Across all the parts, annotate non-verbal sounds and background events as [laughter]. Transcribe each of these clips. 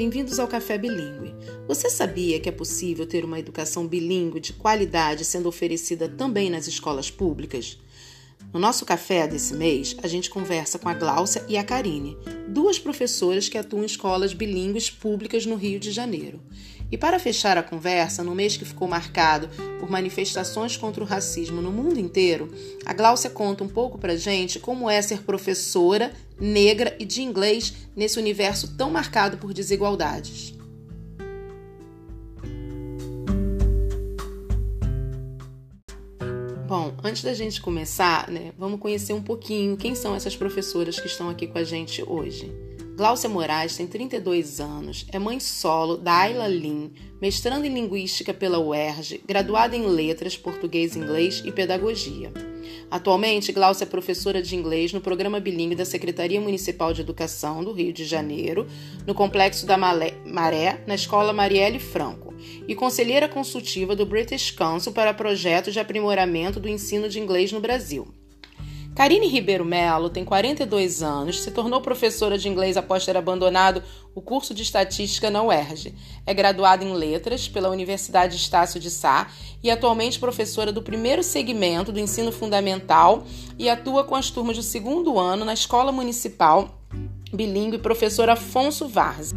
bem-vindos ao Café Bilingue. Você sabia que é possível ter uma educação bilíngue de qualidade sendo oferecida também nas escolas públicas? No nosso café desse mês, a gente conversa com a Gláucia e a Karine, duas professoras que atuam em escolas bilíngues públicas no Rio de Janeiro. E para fechar a conversa, no mês que ficou marcado por manifestações contra o racismo no mundo inteiro, a Gláucia conta um pouco pra gente como é ser professora, negra e de inglês nesse universo tão marcado por desigualdades. Bom, antes da gente começar, né, vamos conhecer um pouquinho quem são essas professoras que estão aqui com a gente hoje. Gláucia Moraes tem 32 anos, é mãe solo da Ayla Lin, mestrando em Linguística pela UERJ, graduada em Letras, Português, Inglês e Pedagogia. Atualmente, Gláucia é professora de inglês no programa bilíngue da Secretaria Municipal de Educação do Rio de Janeiro, no Complexo da Maré, na Escola Marielle Franco e conselheira consultiva do British Council para projetos de aprimoramento do ensino de inglês no Brasil. Karine Ribeiro Melo tem 42 anos, se tornou professora de inglês após ter abandonado o curso de estatística na UERJ. É graduada em letras pela Universidade Estácio de Sá e atualmente professora do primeiro segmento do ensino fundamental e atua com as turmas do segundo ano na Escola Municipal Bilingue Professor Afonso Varzi.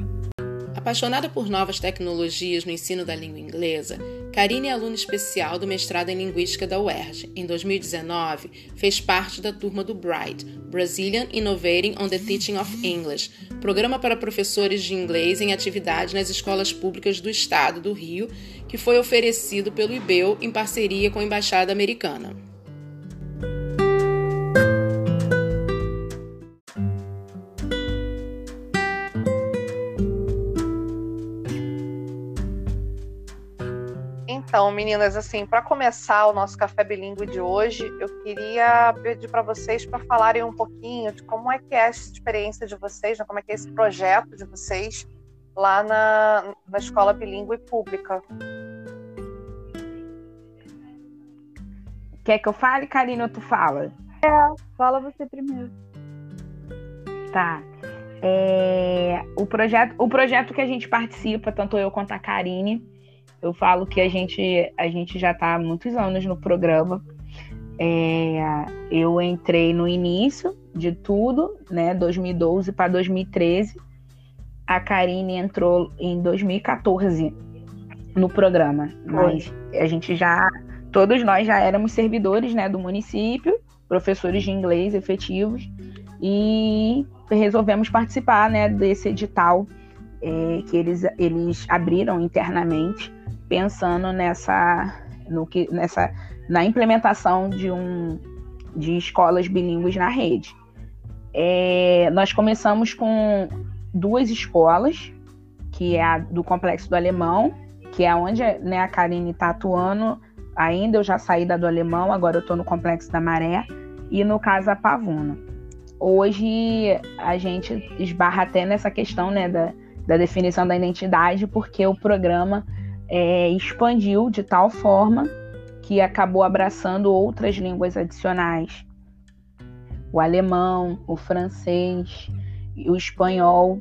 Apaixonada por novas tecnologias no ensino da língua inglesa, Karine é aluna especial do mestrado em Linguística da UERJ. Em 2019, fez parte da turma do BRIGHT, Brazilian Innovating on the Teaching of English, programa para professores de inglês em atividade nas escolas públicas do estado do Rio, que foi oferecido pelo IBEU em parceria com a Embaixada Americana. Então, meninas, assim, para começar o nosso café bilíngue de hoje, eu queria pedir para vocês para falarem um pouquinho de como é que é essa experiência de vocês, né? como é que é esse projeto de vocês lá na, na escola bilíngue pública. Quer que eu fale, Karina, ou tu fala? É, fala você primeiro. Tá. É, o, projeto, o projeto que a gente participa, tanto eu quanto a Karine, eu falo que a gente, a gente já está há muitos anos no programa. É, eu entrei no início de tudo, né, 2012 para 2013. A Karine entrou em 2014 no programa, mas a gente já, todos nós já éramos servidores, né, do município, professores de inglês efetivos e resolvemos participar, né, desse edital é, que eles, eles abriram internamente pensando nessa, no que, nessa, na implementação de, um, de escolas bilíngues na rede. É, nós começamos com duas escolas, que é a do Complexo do Alemão, que é onde né, a Karine está atuando ainda. Eu já saí da do Alemão, agora eu estou no Complexo da Maré, e no Casa Pavuna. Hoje a gente esbarra até nessa questão né, da, da definição da identidade, porque o programa é, expandiu de tal forma que acabou abraçando outras línguas adicionais. O alemão, o francês, o espanhol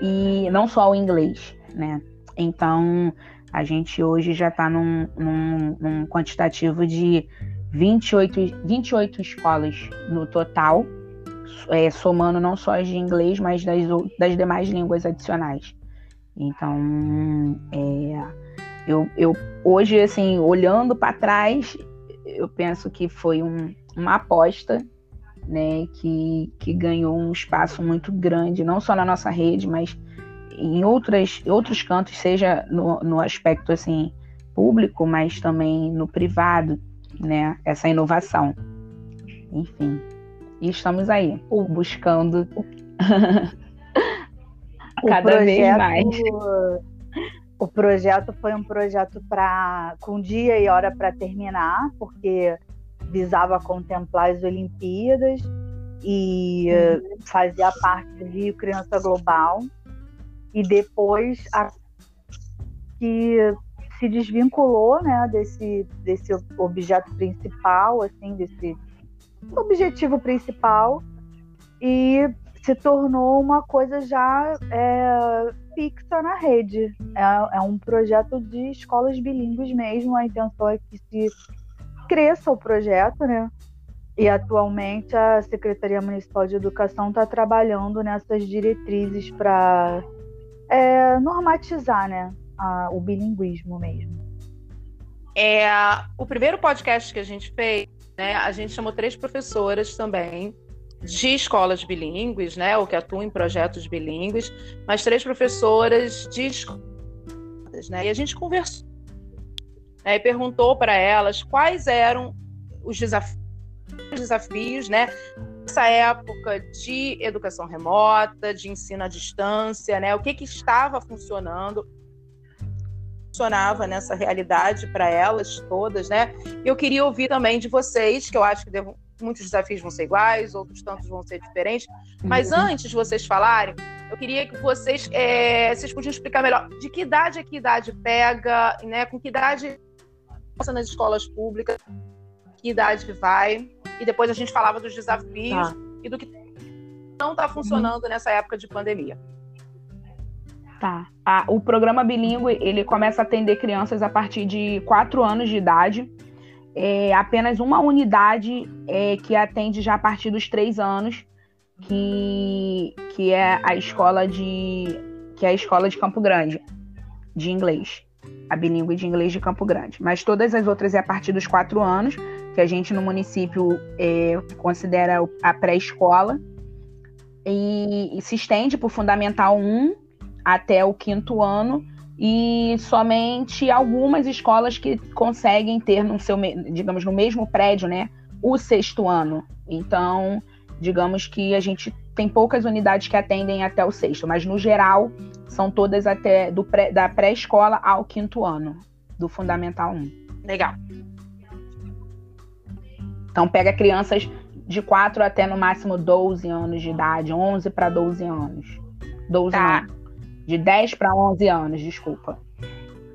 e não só o inglês, né? Então, a gente hoje já está num, num, num, quantitativo de 28, 28 escolas no total, é, somando não só as de inglês, mas das, das demais línguas adicionais. Então, é, eu, eu hoje, assim, olhando para trás, eu penso que foi um, uma aposta, né, que, que ganhou um espaço muito grande, não só na nossa rede, mas em outras, outros cantos, seja no, no aspecto assim público, mas também no privado, né, essa inovação. Enfim, e estamos aí buscando [laughs] cada vez mais o projeto foi um projeto para com dia e hora para terminar, porque visava contemplar as Olimpíadas e uhum. fazia parte do Rio Criança Global. E depois a, que se desvinculou, né, desse, desse objeto principal, assim, desse objetivo principal e se tornou uma coisa já é, fixa na rede. É, é, um projeto de escolas bilíngues mesmo. A intenção é que se cresça o projeto, né? E atualmente a Secretaria Municipal de Educação está trabalhando nessas diretrizes para é, normatizar, né, a, o bilinguismo mesmo. É, o primeiro podcast que a gente fez, né, a gente chamou três professoras também de escolas bilíngues, né, ou que atuam em projetos bilíngues, mas três professoras de escolas, né, e a gente conversou né, e perguntou para elas quais eram os desafios, desafios, né, nessa época de educação remota, de ensino à distância, né, o que que estava funcionando funcionava nessa realidade para elas todas, né? Eu queria ouvir também de vocês, que eu acho que devo, muitos desafios vão ser iguais, outros tantos vão ser diferentes. Mas uhum. antes de vocês falarem, eu queria que vocês, é, vocês podiam explicar melhor de que idade a que idade pega, né? Com que idade passa nas escolas públicas, que idade vai, e depois a gente falava dos desafios tá. e do que não está funcionando nessa época de pandemia. Tá. Ah, o programa bilíngue ele começa a atender crianças a partir de 4 anos de idade é apenas uma unidade é, que atende já a partir dos três anos, que, que é a escola de que é a escola de Campo Grande de inglês, a bilíngue de inglês de Campo Grande. Mas todas as outras é a partir dos quatro anos, que a gente no município é, considera a pré-escola e, e se estende o fundamental 1 até o quinto ano e somente algumas escolas que conseguem ter no seu, digamos, no mesmo prédio, né, o sexto ano. Então, digamos que a gente tem poucas unidades que atendem até o sexto, mas no geral são todas até do pré, da pré-escola ao quinto ano, do Fundamental 1. Legal. Então pega crianças de 4 até no máximo 12 anos de idade, 11 para 12 anos. 12 tá. anos. De 10 para 11 anos, desculpa.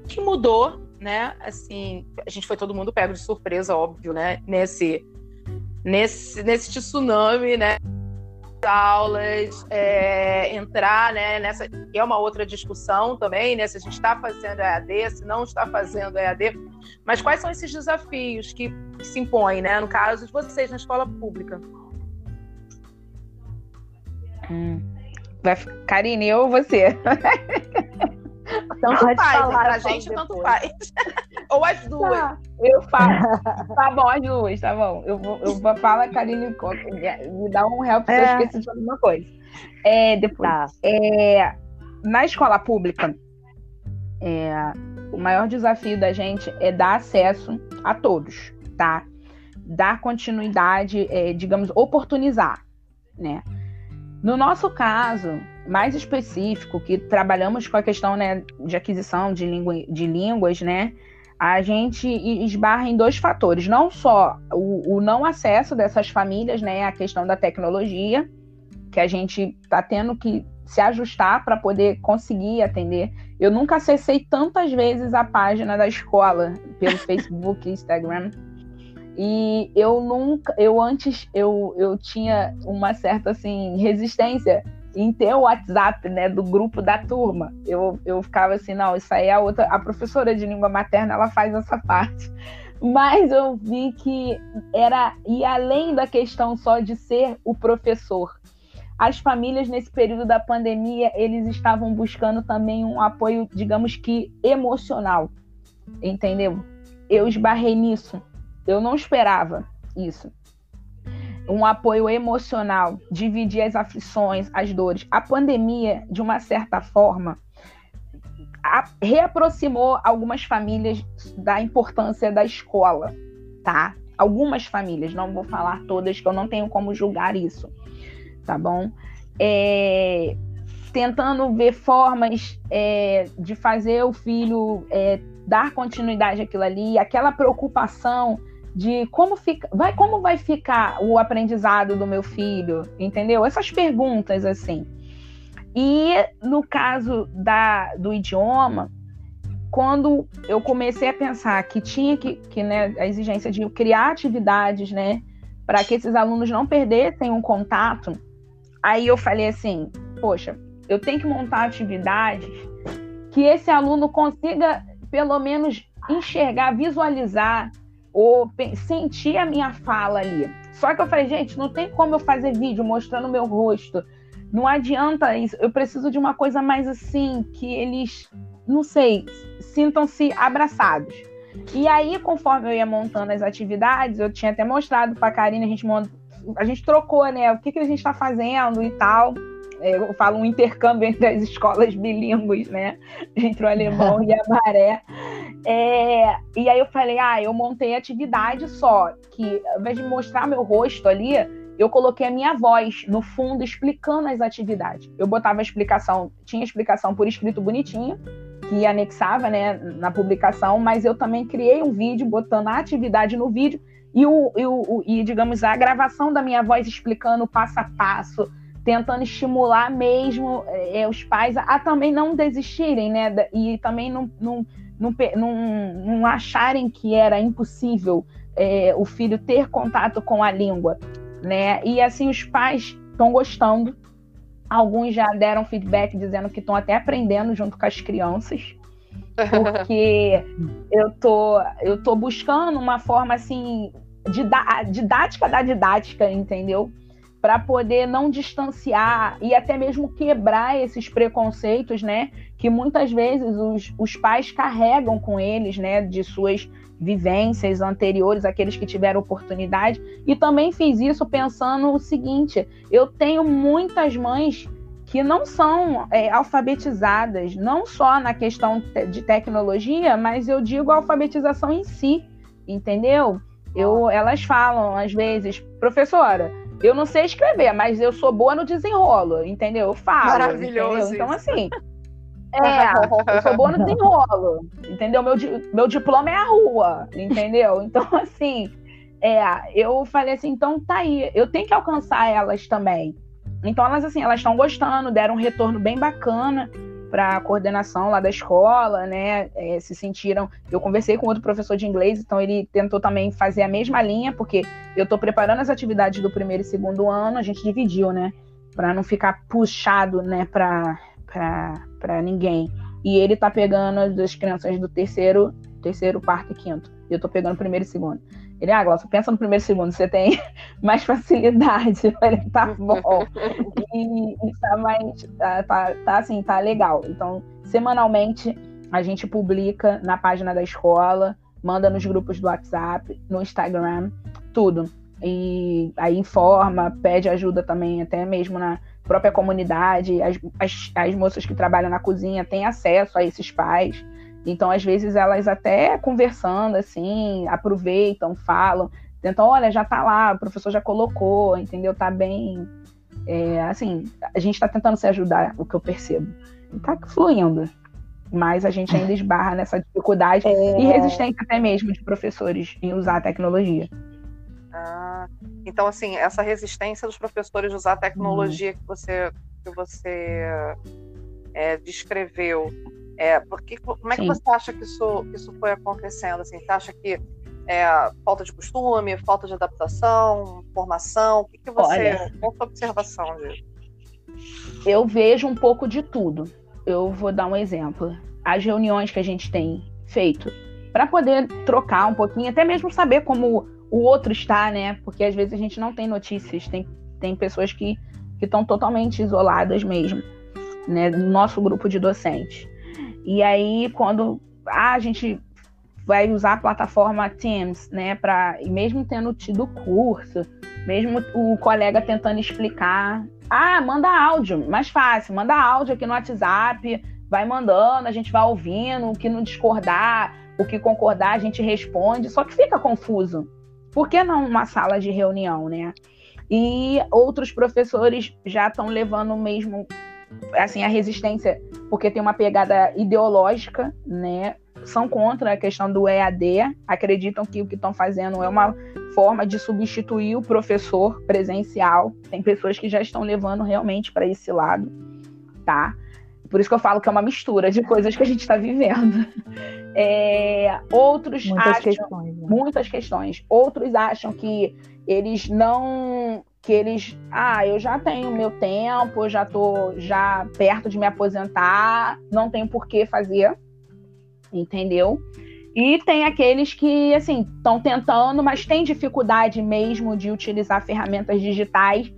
Que mudou, né? Assim, a gente foi todo mundo pego de surpresa, óbvio, né? Nesse, nesse, nesse tsunami, né? aulas, é, entrar né, nessa. é uma outra discussão também, né? Se a gente está fazendo EAD, se não está fazendo EAD. Mas quais são esses desafios que, que se impõem, né? No caso de vocês na escola pública? Hum. Vai, Karine, eu ou você? Tanto Pode faz, falar, pra gente tanto faz. [laughs] ou as duas. Tá, eu falo. tá bom, as duas, tá bom. Eu vou, eu vou falar, Karine, me dá um help se é. eu esqueci de alguma coisa. É, depois, tá. é, na escola pública, é, o maior desafio da gente é dar acesso a todos, tá? Dar continuidade, é, digamos, oportunizar, né? No nosso caso, mais específico, que trabalhamos com a questão né, de aquisição de, de línguas, né? A gente esbarra em dois fatores. Não só o, o não acesso dessas famílias, né? A questão da tecnologia, que a gente está tendo que se ajustar para poder conseguir atender. Eu nunca acessei tantas vezes a página da escola pelo [laughs] Facebook, Instagram e eu nunca, eu antes, eu, eu tinha uma certa, assim, resistência em ter o WhatsApp, né, do grupo da turma. Eu, eu ficava assim, não, isso aí é a outra, a professora de língua materna, ela faz essa [laughs] parte. Mas eu vi que era, e além da questão só de ser o professor, as famílias nesse período da pandemia, eles estavam buscando também um apoio, digamos que emocional, entendeu? Eu esbarrei nisso eu não esperava isso. Um apoio emocional, dividir as aflições, as dores. A pandemia, de uma certa forma, reaproximou algumas famílias da importância da escola, tá? Algumas famílias, não vou falar todas, que eu não tenho como julgar isso, tá bom? É, tentando ver formas é, de fazer o filho é, dar continuidade àquilo ali, aquela preocupação de como fica, vai, como vai ficar o aprendizado do meu filho, entendeu? Essas perguntas assim. E no caso da, do idioma, quando eu comecei a pensar que tinha que, que né, a exigência de criar atividades, né, para que esses alunos não perdessem um contato, aí eu falei assim, poxa, eu tenho que montar atividades que esse aluno consiga pelo menos enxergar, visualizar ou sentir a minha fala ali. Só que eu falei, gente, não tem como eu fazer vídeo mostrando meu rosto. Não adianta isso. Eu preciso de uma coisa mais assim, que eles, não sei, sintam-se abraçados. E aí, conforme eu ia montando as atividades, eu tinha até mostrado para a Karine, a gente, a gente trocou, né? O que, que a gente está fazendo e tal. É, eu falo um intercâmbio [laughs] entre as escolas bilíngues, né? Entre o alemão e a maré. É, e aí eu falei, ah, eu montei atividade só, que ao invés de mostrar meu rosto ali, eu coloquei a minha voz no fundo explicando as atividades. Eu botava a explicação, tinha explicação por escrito bonitinho, que anexava né, na publicação, mas eu também criei um vídeo botando a atividade no vídeo e, o, e, o, e digamos, a gravação da minha voz explicando passo a passo, tentando estimular mesmo é, os pais a, a, também não desistirem, né? E também não, não, não, não, não acharem que era impossível é, o filho ter contato com a língua, né? E assim os pais estão gostando. Alguns já deram feedback dizendo que estão até aprendendo junto com as crianças, porque [laughs] eu tô eu tô buscando uma forma assim didática da didática, entendeu? para poder não distanciar e até mesmo quebrar esses preconceitos, né? Que muitas vezes os, os pais carregam com eles, né? De suas vivências anteriores, aqueles que tiveram oportunidade. E também fiz isso pensando o seguinte: eu tenho muitas mães que não são é, alfabetizadas, não só na questão de tecnologia, mas eu digo alfabetização em si, entendeu? Eu, elas falam às vezes, professora, eu não sei escrever, mas eu sou boa no desenrolo, entendeu? Eu falo. Maravilhoso. Entendeu? Então, assim. É, [laughs] eu sou boa no desenrolo, entendeu? Meu, meu diploma é a rua, entendeu? Então, [laughs] assim, é, eu falei assim, então tá aí, eu tenho que alcançar elas também. Então, elas, assim, elas estão gostando, deram um retorno bem bacana para a coordenação lá da escola, né? É, se sentiram. Eu conversei com outro professor de inglês, então ele tentou também fazer a mesma linha, porque eu estou preparando as atividades do primeiro e segundo ano, a gente dividiu, né? Para não ficar puxado, né? Para ninguém. E ele tá pegando as crianças do terceiro, terceiro, quarto e quinto. E eu tô pegando primeiro e segundo. Ele, ah, Glaucia, pensa no primeiro e segundo, você tem [laughs] mais facilidade. [laughs] Falei, tá bom. [laughs] e, e tá mais, tá, tá, tá, assim, tá legal. Então, semanalmente, a gente publica na página da escola, manda nos grupos do WhatsApp, no Instagram, tudo. E aí informa, pede ajuda também, até mesmo na própria comunidade. As, as, as moças que trabalham na cozinha têm acesso a esses pais. Então, às vezes, elas até conversando, assim, aproveitam, falam, tentam, olha, já tá lá, o professor já colocou, entendeu? Tá bem. É, assim, a gente está tentando se ajudar, o que eu percebo. Tá fluindo. Mas a gente ainda esbarra nessa dificuldade é... e resistência até mesmo de professores em usar a tecnologia. Ah, então, assim, essa resistência dos professores de usar a tecnologia uhum. que você, que você é, descreveu, é, porque, como é que Sim. você acha que isso, que isso foi acontecendo? Assim, você acha que é, falta de costume, falta de adaptação, formação? O que, que você. Olha, qual a sua observação disso? Eu vejo um pouco de tudo. Eu vou dar um exemplo. As reuniões que a gente tem feito para poder trocar um pouquinho, até mesmo saber como o outro está, né? Porque às vezes a gente não tem notícias, tem, tem pessoas que estão totalmente isoladas mesmo, né? No nosso grupo de docentes. E aí, quando ah, a gente vai usar a plataforma Teams, né, para mesmo tendo tido curso, mesmo o colega tentando explicar, ah, manda áudio, mais fácil, manda áudio aqui no WhatsApp, vai mandando, a gente vai ouvindo, o que não discordar, o que concordar, a gente responde, só que fica confuso. Por que não uma sala de reunião, né? E outros professores já estão levando mesmo assim a resistência porque tem uma pegada ideológica, né? São contra a questão do EAD, acreditam que o que estão fazendo é uma forma de substituir o professor presencial. Tem pessoas que já estão levando realmente para esse lado, tá? Por isso que eu falo que é uma mistura de coisas que a gente está vivendo. É, outros muitas acham, questões. Né? Muitas questões. Outros acham que eles não. Que eles. Ah, eu já tenho meu tempo, eu já estou já perto de me aposentar, não tenho por que fazer. Entendeu? E tem aqueles que, assim, estão tentando, mas têm dificuldade mesmo de utilizar ferramentas digitais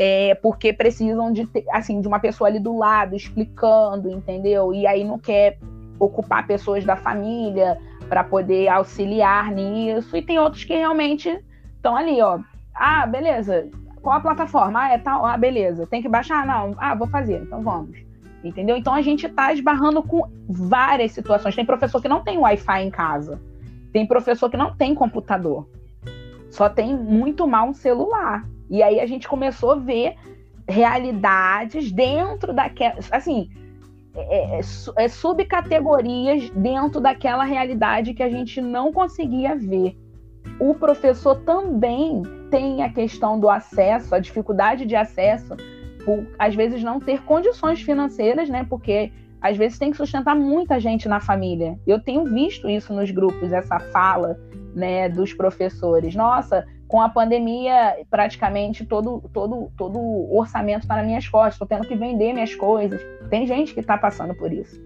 é, porque precisam de, assim, de uma pessoa ali do lado explicando, entendeu? E aí não quer ocupar pessoas da família para poder auxiliar nisso. E tem outros que realmente estão ali, ó. Ah, beleza. Qual a plataforma? Ah, é tal. Ah, beleza. Tem que baixar? Não. Ah, vou fazer. Então vamos. Entendeu? Então a gente está esbarrando com várias situações. Tem professor que não tem Wi-Fi em casa. Tem professor que não tem computador. Só tem muito mal um celular. E aí a gente começou a ver realidades dentro daquela. Assim, é, é, é, subcategorias dentro daquela realidade que a gente não conseguia ver. O professor também tem a questão do acesso, a dificuldade de acesso, por às vezes não ter condições financeiras, né? Porque às vezes tem que sustentar muita gente na família. Eu tenho visto isso nos grupos, essa fala, né, dos professores. Nossa, com a pandemia, praticamente todo, todo, todo o orçamento está nas minhas costas, estou tendo que vender minhas coisas. Tem gente que está passando por isso,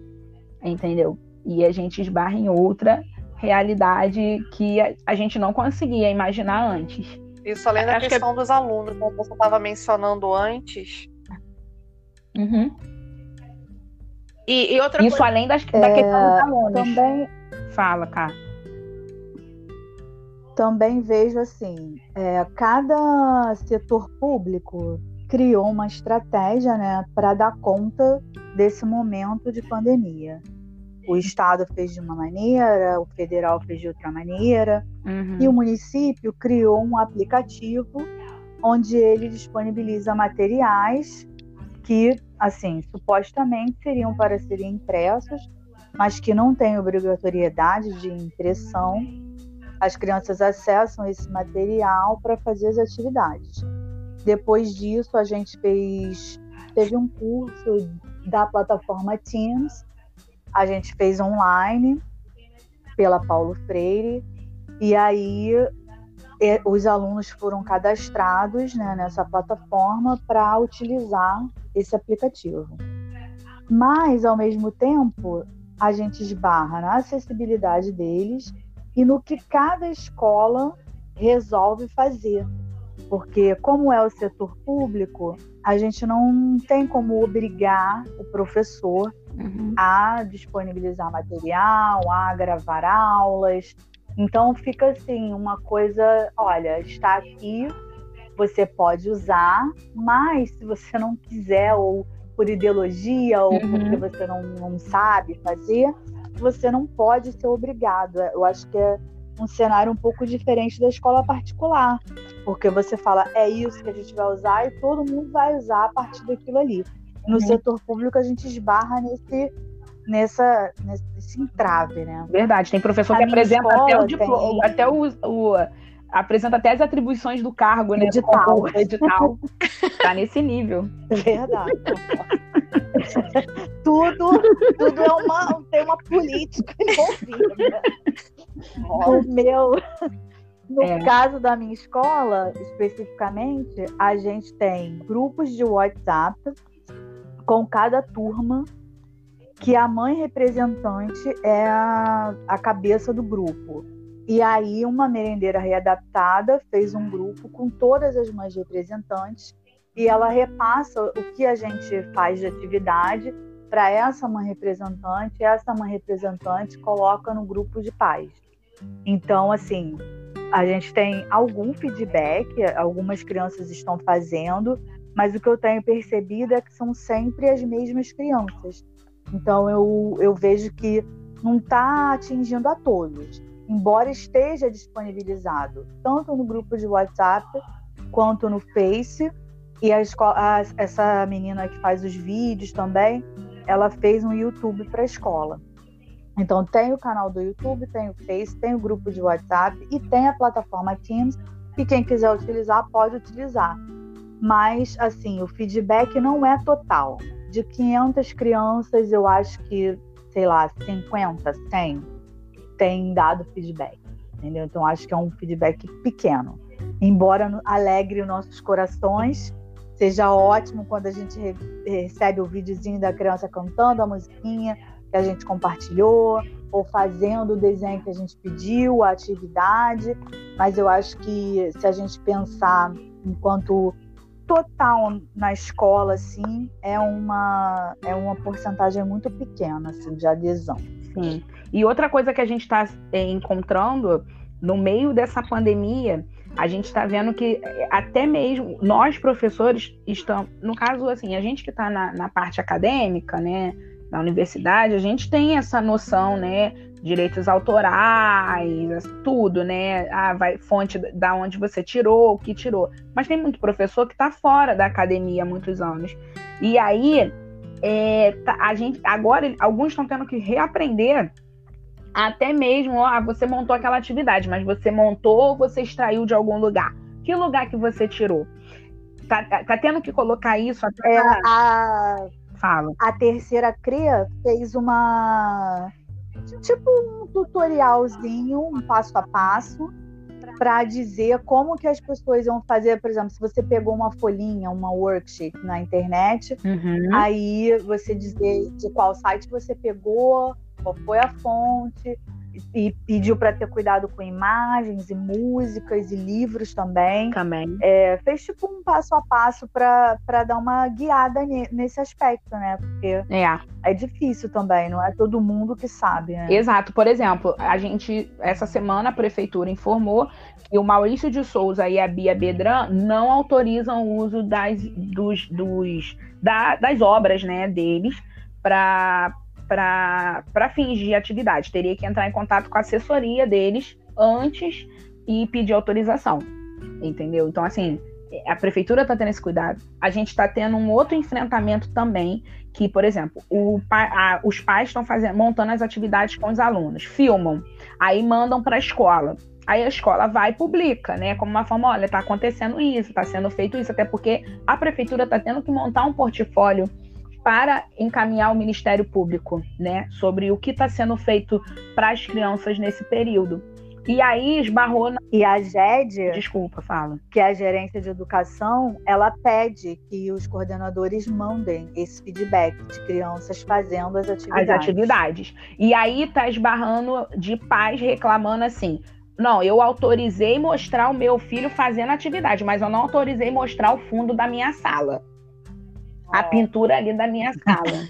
entendeu? E a gente esbarra em outra realidade que a, a gente não conseguia imaginar antes. Isso além da Acho questão que... dos alunos, como você estava mencionando antes. Uhum. E, e, outra Isso coisa... além das, da é, questão dos alunos. Também... Fala, cara também vejo assim, é, cada setor público criou uma estratégia né, para dar conta desse momento de pandemia. O Estado fez de uma maneira, o federal fez de outra maneira, uhum. e o município criou um aplicativo onde ele disponibiliza materiais que, assim, supostamente seriam para serem impressos, mas que não têm obrigatoriedade de impressão as crianças acessam esse material para fazer as atividades. Depois disso, a gente fez teve um curso da plataforma Teams. A gente fez online pela Paulo Freire e aí os alunos foram cadastrados né, nessa plataforma para utilizar esse aplicativo. Mas, ao mesmo tempo, a gente esbarra na acessibilidade deles e no que cada escola resolve fazer. Porque, como é o setor público, a gente não tem como obrigar o professor uhum. a disponibilizar material, a gravar aulas. Então, fica assim: uma coisa, olha, está aqui, você pode usar, mas se você não quiser, ou por ideologia, ou uhum. porque você não, não sabe fazer, você não pode ser obrigado. Eu acho que é um cenário um pouco diferente da escola particular, porque você fala é isso que a gente vai usar e todo mundo vai usar a partir daquilo ali. No uhum. setor público a gente esbarra nesse nessa nesse entrave, né? Verdade, tem professor a que apresenta até o diploma, tem... até o, o apresenta até as atribuições do cargo, né? Edital. [laughs] edital. tá nesse nível. Verdade. [laughs] [laughs] tudo, tudo é uma, tem uma política envolvida. O meu, no é. caso da minha escola, especificamente, a gente tem grupos de WhatsApp com cada turma que a mãe representante é a, a cabeça do grupo. E aí, uma merendeira readaptada fez um grupo com todas as mães representantes e ela repassa o que a gente faz de atividade para essa mãe representante, essa mãe representante coloca no grupo de pais. Então, assim, a gente tem algum feedback, algumas crianças estão fazendo, mas o que eu tenho percebido é que são sempre as mesmas crianças. Então, eu, eu vejo que não está atingindo a todos, embora esteja disponibilizado, tanto no grupo de WhatsApp quanto no Face, e a escola, a, essa menina que faz os vídeos também, ela fez um YouTube para a escola. Então tem o canal do YouTube, tem o Face, tem o grupo de WhatsApp e tem a plataforma Teams, que quem quiser utilizar pode utilizar. Mas assim, o feedback não é total. de 500 crianças, eu acho que, sei lá, 50, 100 tem dado feedback, entendeu? Então acho que é um feedback pequeno. Embora alegre os nossos corações, seja ótimo quando a gente recebe o videozinho da criança cantando a musiquinha que a gente compartilhou, ou fazendo o desenho que a gente pediu, a atividade, mas eu acho que se a gente pensar enquanto total na escola, assim, é uma, é uma porcentagem muito pequena assim, de adesão. Sim. E outra coisa que a gente está é, encontrando no meio dessa pandemia, a gente está vendo que é, até mesmo nós professores estamos, no caso assim, a gente que está na, na parte acadêmica, né, na universidade, a gente tem essa noção, né, direitos autorais, tudo, né? Ah, vai fonte da onde você tirou, o que tirou. Mas tem muito professor que está fora da academia há muitos anos. E aí, é, a gente agora alguns estão tendo que reaprender até mesmo, ó, você montou aquela atividade, mas você montou ou você extraiu de algum lugar? Que lugar que você tirou? Tá, tá tendo que colocar isso até. É, a... Fala. A terceira CRIA fez uma tipo um tutorialzinho, um passo a passo, para dizer como que as pessoas vão fazer, por exemplo, se você pegou uma folhinha, uma worksheet na internet, uhum. aí você dizer de qual site você pegou, qual foi a fonte, e pediu para ter cuidado com imagens e músicas e livros também. Também. É, fez tipo um passo a passo para dar uma guiada nesse aspecto, né? Porque é. é difícil também, não é todo mundo que sabe. Né? Exato. Por exemplo, a gente, essa semana, a prefeitura informou que o Maurício de Souza e a Bia Bedran não autorizam o uso das, dos, dos, da, das obras né, deles para para fingir atividade. Teria que entrar em contato com a assessoria deles antes e pedir autorização. Entendeu? Então, assim, a prefeitura está tendo esse cuidado. A gente está tendo um outro enfrentamento também, que, por exemplo, o, a, os pais estão montando as atividades com os alunos, filmam, aí mandam para a escola. Aí a escola vai e publica, né? Como uma forma, olha, está acontecendo isso, está sendo feito isso, até porque a prefeitura está tendo que montar um portfólio para encaminhar ao Ministério Público, né, sobre o que está sendo feito para as crianças nesse período. E aí esbarrou na... E a GED, desculpa, fala. Que é a gerência de educação, ela pede que os coordenadores mandem esse feedback de crianças fazendo as atividades. As atividades. E aí tá esbarrando de pais reclamando assim: não, eu autorizei mostrar o meu filho fazendo atividade, mas eu não autorizei mostrar o fundo da minha sala a pintura ali da minha sala.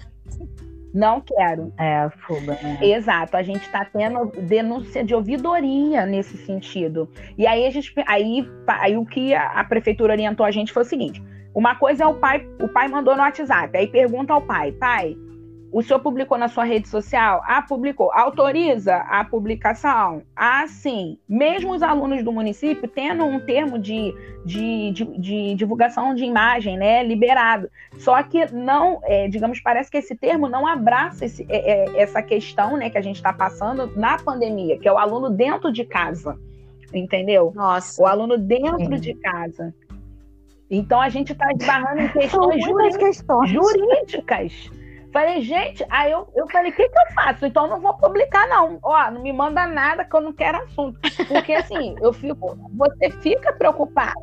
Não quero. É, fuga. Né? Exato. A gente está tendo denúncia de ouvidoria nesse sentido. E aí a gente. Aí, aí o que a, a, prefeitura orientou a gente foi o seguinte: uma coisa é o pai, o pai mandou no WhatsApp, aí pergunta ao pai, pai, o senhor publicou na sua rede social? Ah, publicou. Autoriza a publicação? Ah, sim. Mesmo os alunos do município tendo um termo de, de, de, de divulgação de imagem, né, liberado. Só que não, é, digamos, parece que esse termo não abraça esse, é, é, essa questão, né, que a gente está passando na pandemia, que é o aluno dentro de casa. Entendeu? Nossa. O aluno dentro de casa. Então a gente está esbarrando em questões, questões jurídicas Falei, gente, aí eu, eu falei, o que, que eu faço? Então eu não vou publicar, não. Ó, não me manda nada que eu não quero assunto. Porque assim, eu fico. Você fica preocupada.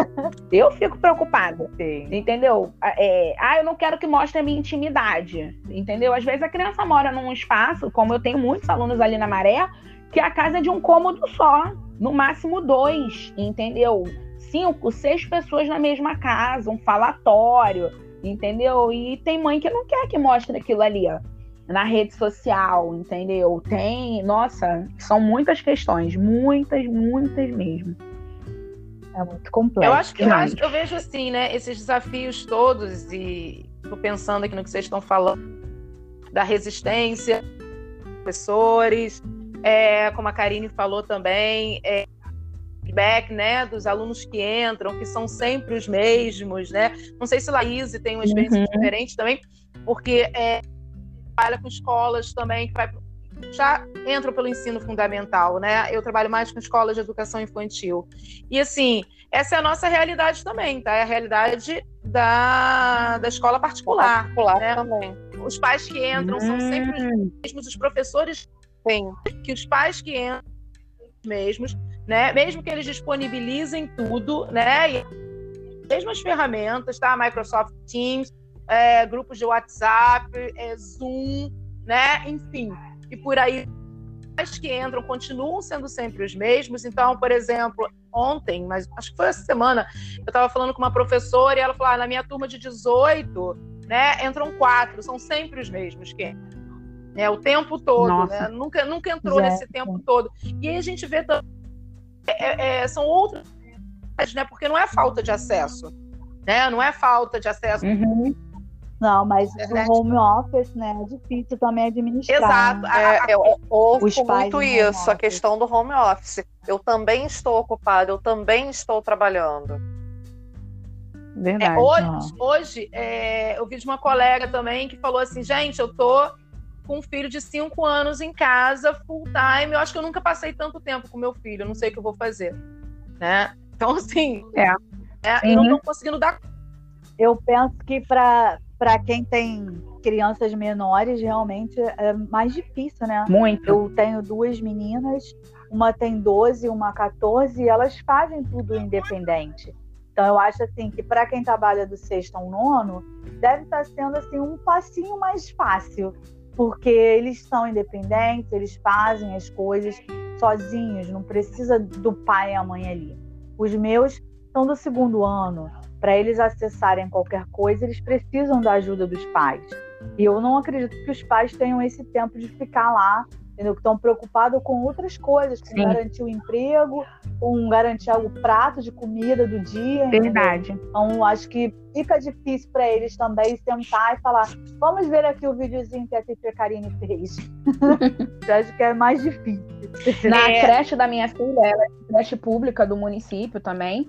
[laughs] Eu fico preocupada. Sim. Entendeu? É, ah, eu não quero que mostre a minha intimidade. Entendeu? Às vezes a criança mora num espaço, como eu tenho muitos alunos ali na maré, que a casa é de um cômodo só. No máximo dois, entendeu? Cinco, seis pessoas na mesma casa, um falatório entendeu? E tem mãe que não quer que mostre aquilo ali, ó, na rede social, entendeu? Tem, nossa, são muitas questões, muitas, muitas mesmo. É muito complexo. Eu acho que eu, acho, eu vejo assim, né, esses desafios todos e tô pensando aqui no que vocês estão falando da resistência, professores, é, como a Karine falou também, é, feedback, né, dos alunos que entram, que são sempre os mesmos, né? Não sei se Laís tem uma experiência uhum. diferente também, porque é, trabalha com escolas também, que vai já entram pelo ensino fundamental, né? Eu trabalho mais com escolas de educação infantil. E assim, essa é a nossa realidade também, tá? É a realidade da, da escola particular. Particular né? também. Os pais que entram são sempre os Hum, mesmos, os professores Sim. que os pais que entram os mesmos, né? Mesmo que eles disponibilizem tudo, né? E as mesmas ferramentas, tá? Microsoft Teams, é, grupos de WhatsApp, é, Zoom, né? Enfim, e por aí pais que entram continuam sendo sempre os mesmos. Então, por exemplo, ontem, mas acho que foi essa semana, eu estava falando com uma professora e ela falou: ah, na minha turma de 18, né, entram quatro, são sempre os mesmos que entram. Né, o tempo todo, né? Nunca, nunca entrou nesse tempo todo. E aí a gente vê também, é, é, são outras, né? Porque não é falta de acesso, né? Não é falta de acesso. uhum. Não, mas o home office, né, é difícil também administrar. Exato. né? É, eu ouço muito isso, a questão do home office. Eu também estou ocupada, eu também estou trabalhando. Verdade. É, hoje, hoje é, eu vi de uma colega também que falou assim, gente, eu tô com um filho de cinco anos em casa, full time. Eu acho que eu nunca passei tanto tempo com meu filho, eu não sei o que eu vou fazer. Né? Então, assim, É. e não Uhum. tô conseguindo dar Eu penso que para quem tem crianças menores, realmente é mais difícil, né? Muito. Eu tenho duas meninas, uma tem 12, uma 14, e elas fazem tudo independente. Então eu acho assim que para quem trabalha do sexto ao nono, deve estar sendo assim um passinho mais fácil, porque eles são independentes, eles fazem as coisas sozinhos, não precisa do pai e a mãe ali. Os meus são do segundo ano, para eles acessarem qualquer coisa, eles precisam da ajuda dos pais. E eu não acredito que os pais tenham esse tempo de ficar lá, entendeu? Que estão preocupados com outras coisas, com Sim. garantir o emprego, com garantir o prato de comida do dia. entendeu? Verdade. Então, acho que fica difícil para eles também sentar e falar: vamos ver aqui o videozinho que a Tia Karine fez. [laughs] Eu acho que é mais difícil. Na É. creche da minha filha, ela é creche pública do município também.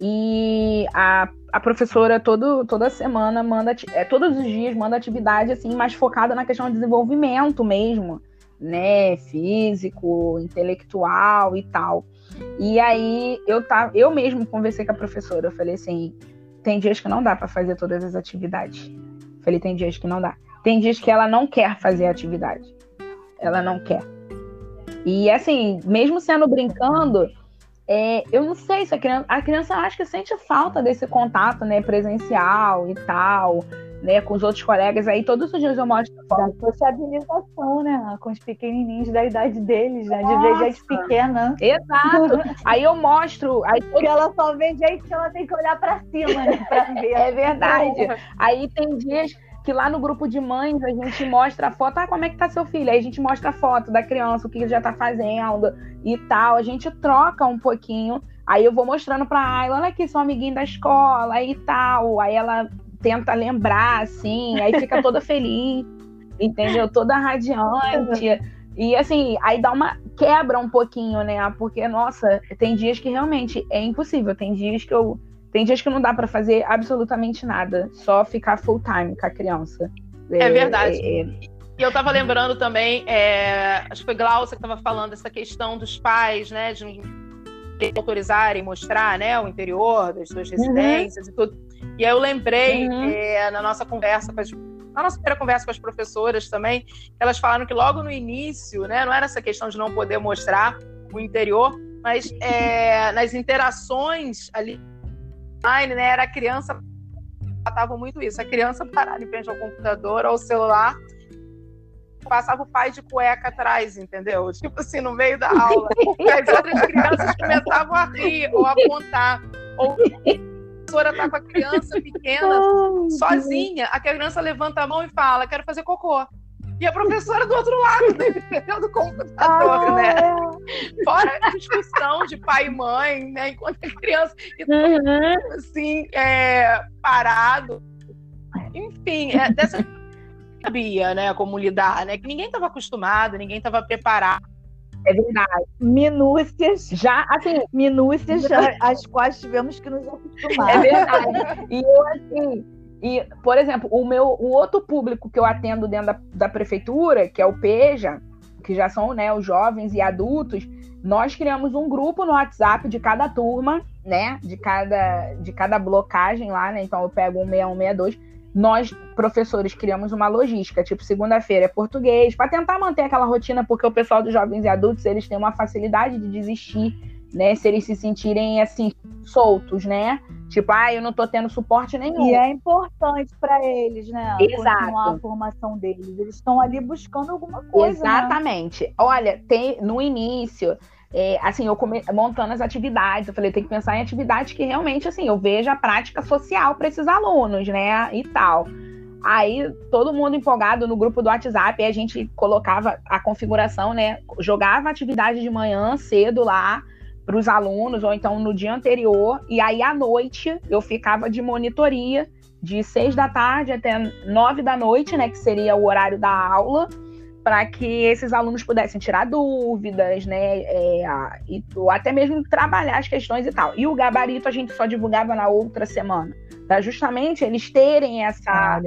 E a, a professora todo, toda semana manda, é, todos os dias manda atividade assim, mais focada na questão de desenvolvimento mesmo, né? Físico, intelectual e tal. E aí eu tava, eu mesmo conversei com a professora, eu falei assim, tem dias que não dá para fazer todas as atividades. Falei, tem dias que não dá. Tem dias que ela não quer fazer a atividade. Ela não quer. E assim, mesmo sendo brincando, é, eu não sei se a criança, a criança acho que sente falta desse contato, né, presencial e tal, né, com os outros colegas. Aí todos os dias eu mostro Da sociabilização, né? Com os pequenininhos da idade deles, né? De ver gente pequena. Exato. [laughs] Aí eu mostro, aí todo- Porque ela só vê gente que ela tem que olhar pra cima, né? Pra ver. é verdade. Aí tem dias que lá no grupo de mães a gente mostra a foto, ah, como é que tá seu filho? Aí a gente mostra a foto da criança, o que ele já tá fazendo e tal. A gente troca um pouquinho. Aí eu vou mostrando pra Ayla, olha aqui, seu amiguinho da escola e tal. Aí ela tenta lembrar, assim, aí fica toda feliz, entendeu? Toda radiante. E assim, aí dá uma quebra um pouquinho, né? Porque, nossa, tem dias que realmente é impossível. Tem dias que eu tem dias que não dá pra fazer absolutamente nada, só ficar full time com a criança. É verdade. é- E eu estava lembrando também, é, acho que foi Glaucia que estava falando essa questão dos pais, né, de autorizarem mostrar, né, o interior das suas residências e tudo. E aí eu lembrei Uhum. é, na nossa conversa com as, na nossa primeira conversa com as professoras também, elas falaram que logo no início, né, não era essa questão de não poder mostrar o interior, mas é, nas interações ali online, né, era a criança tratavam muito isso, a criança parada em frente ao computador ou ao celular passava o pai de cueca atrás, entendeu? [laughs] Tipo assim, no meio da aula. E [laughs] as outras crianças começavam a rir ou a apontar. Ou professora tá com a criança pequena, [laughs] sozinha, a criança levanta a mão e fala, quero fazer cocô. E a professora do outro lado, [laughs] entendeu? Do computador, né? Fora a discussão de pai e mãe, né? Enquanto a criança e Uhum. assim, é, parado. Enfim, é, dessa [laughs] sabia, né, como lidar, né? Que ninguém estava acostumado, ninguém estava preparado. É verdade. Minúcias, Já, assim, minúcias às quais tivemos que nos é acostumar. verdade. E eu, assim, e, por exemplo, o meu o outro público que eu atendo dentro da, da prefeitura, que é o PEJA, que já são né, os jovens e adultos, nós criamos um grupo no WhatsApp de cada turma, né? De cada, de cada blocagem lá, né? Então eu pego um 6162. Nós, professores, criamos uma logística, tipo, segunda-feira é português, para tentar manter aquela rotina, porque o pessoal dos jovens e adultos, eles têm uma facilidade de desistir né? Se eles se sentirem assim soltos, né? Tipo, ah, eu não tô tendo suporte nenhum. E é importante para eles, né? Exato. Continuar a formação deles. Eles estão ali buscando alguma coisa. Né? Exatamente. Né? Olha, tem no início, é, assim, eu come, montando as atividades, eu falei, tem que pensar em atividades que realmente, assim, eu veja a prática social para esses alunos, né? E tal. Aí todo mundo empolgado no grupo do WhatsApp, a gente colocava a configuração, né? Jogava atividade de manhã cedo lá para os alunos, ou então no dia anterior, e aí à noite eu ficava de monitoria de seis da tarde até nove da noite, né, que seria o horário da aula, para que esses alunos pudessem tirar dúvidas, né, é, e, ou até mesmo trabalhar as questões e tal. E o gabarito a gente só divulgava na outra semana, para justamente eles terem essa, ah,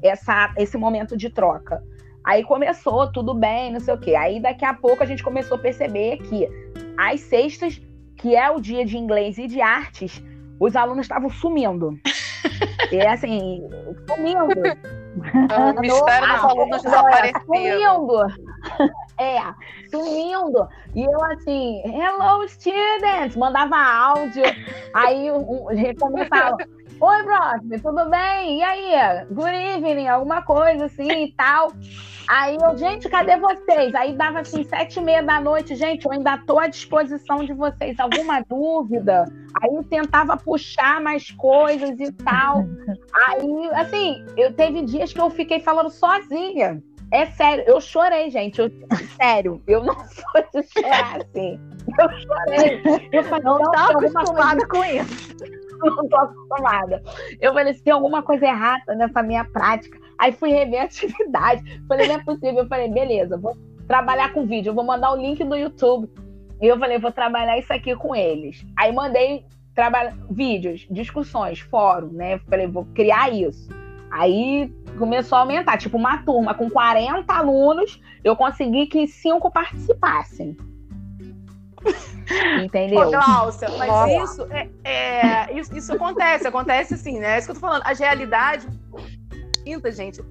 essa, esse momento de troca. Aí começou, tudo bem, não sei o quê. Aí daqui a pouco a gente começou a perceber que às sextas, que é o dia de inglês e de artes, os alunos estavam sumindo. [laughs] e assim, sumindo. O mistério dos alunos desaparecidos. Sumindo. É, sumindo. E eu assim, hello students, mandava áudio, aí um, recomeçava. Oi, brother, tudo bem? E aí? Good evening, alguma coisa assim e tal. Aí eu, gente, cadê vocês? Aí dava assim, sete e meia da noite, gente, eu ainda estou à disposição de vocês. Alguma dúvida? Aí eu tentava puxar mais coisas e tal. Aí, assim, eu teve dias que eu fiquei falando sozinha. É sério, eu chorei, gente. Eu, sério, eu não [laughs] sou de chorar assim. Eu chorei. Eu falei, não, não tá acostumada com isso. [laughs] Não tô acostumada. Eu falei, se tem alguma coisa errada nessa minha prática. Aí fui rever a atividade. Falei, não é possível. Eu falei, beleza, vou trabalhar com vídeo. Eu vou mandar o link do YouTube. E eu falei, vou trabalhar isso aqui com eles. Aí mandei trabalhar vídeos, discussões, fórum, né? Falei, vou criar isso. Aí começou a aumentar, tipo uma turma com 40 alunos, eu consegui que cinco participassem. [laughs] Entendeu? Ô, Glaucia, mas isso, é, é, isso, isso acontece, acontece sim, né? É isso que eu tô falando. A realidade quinta, gente,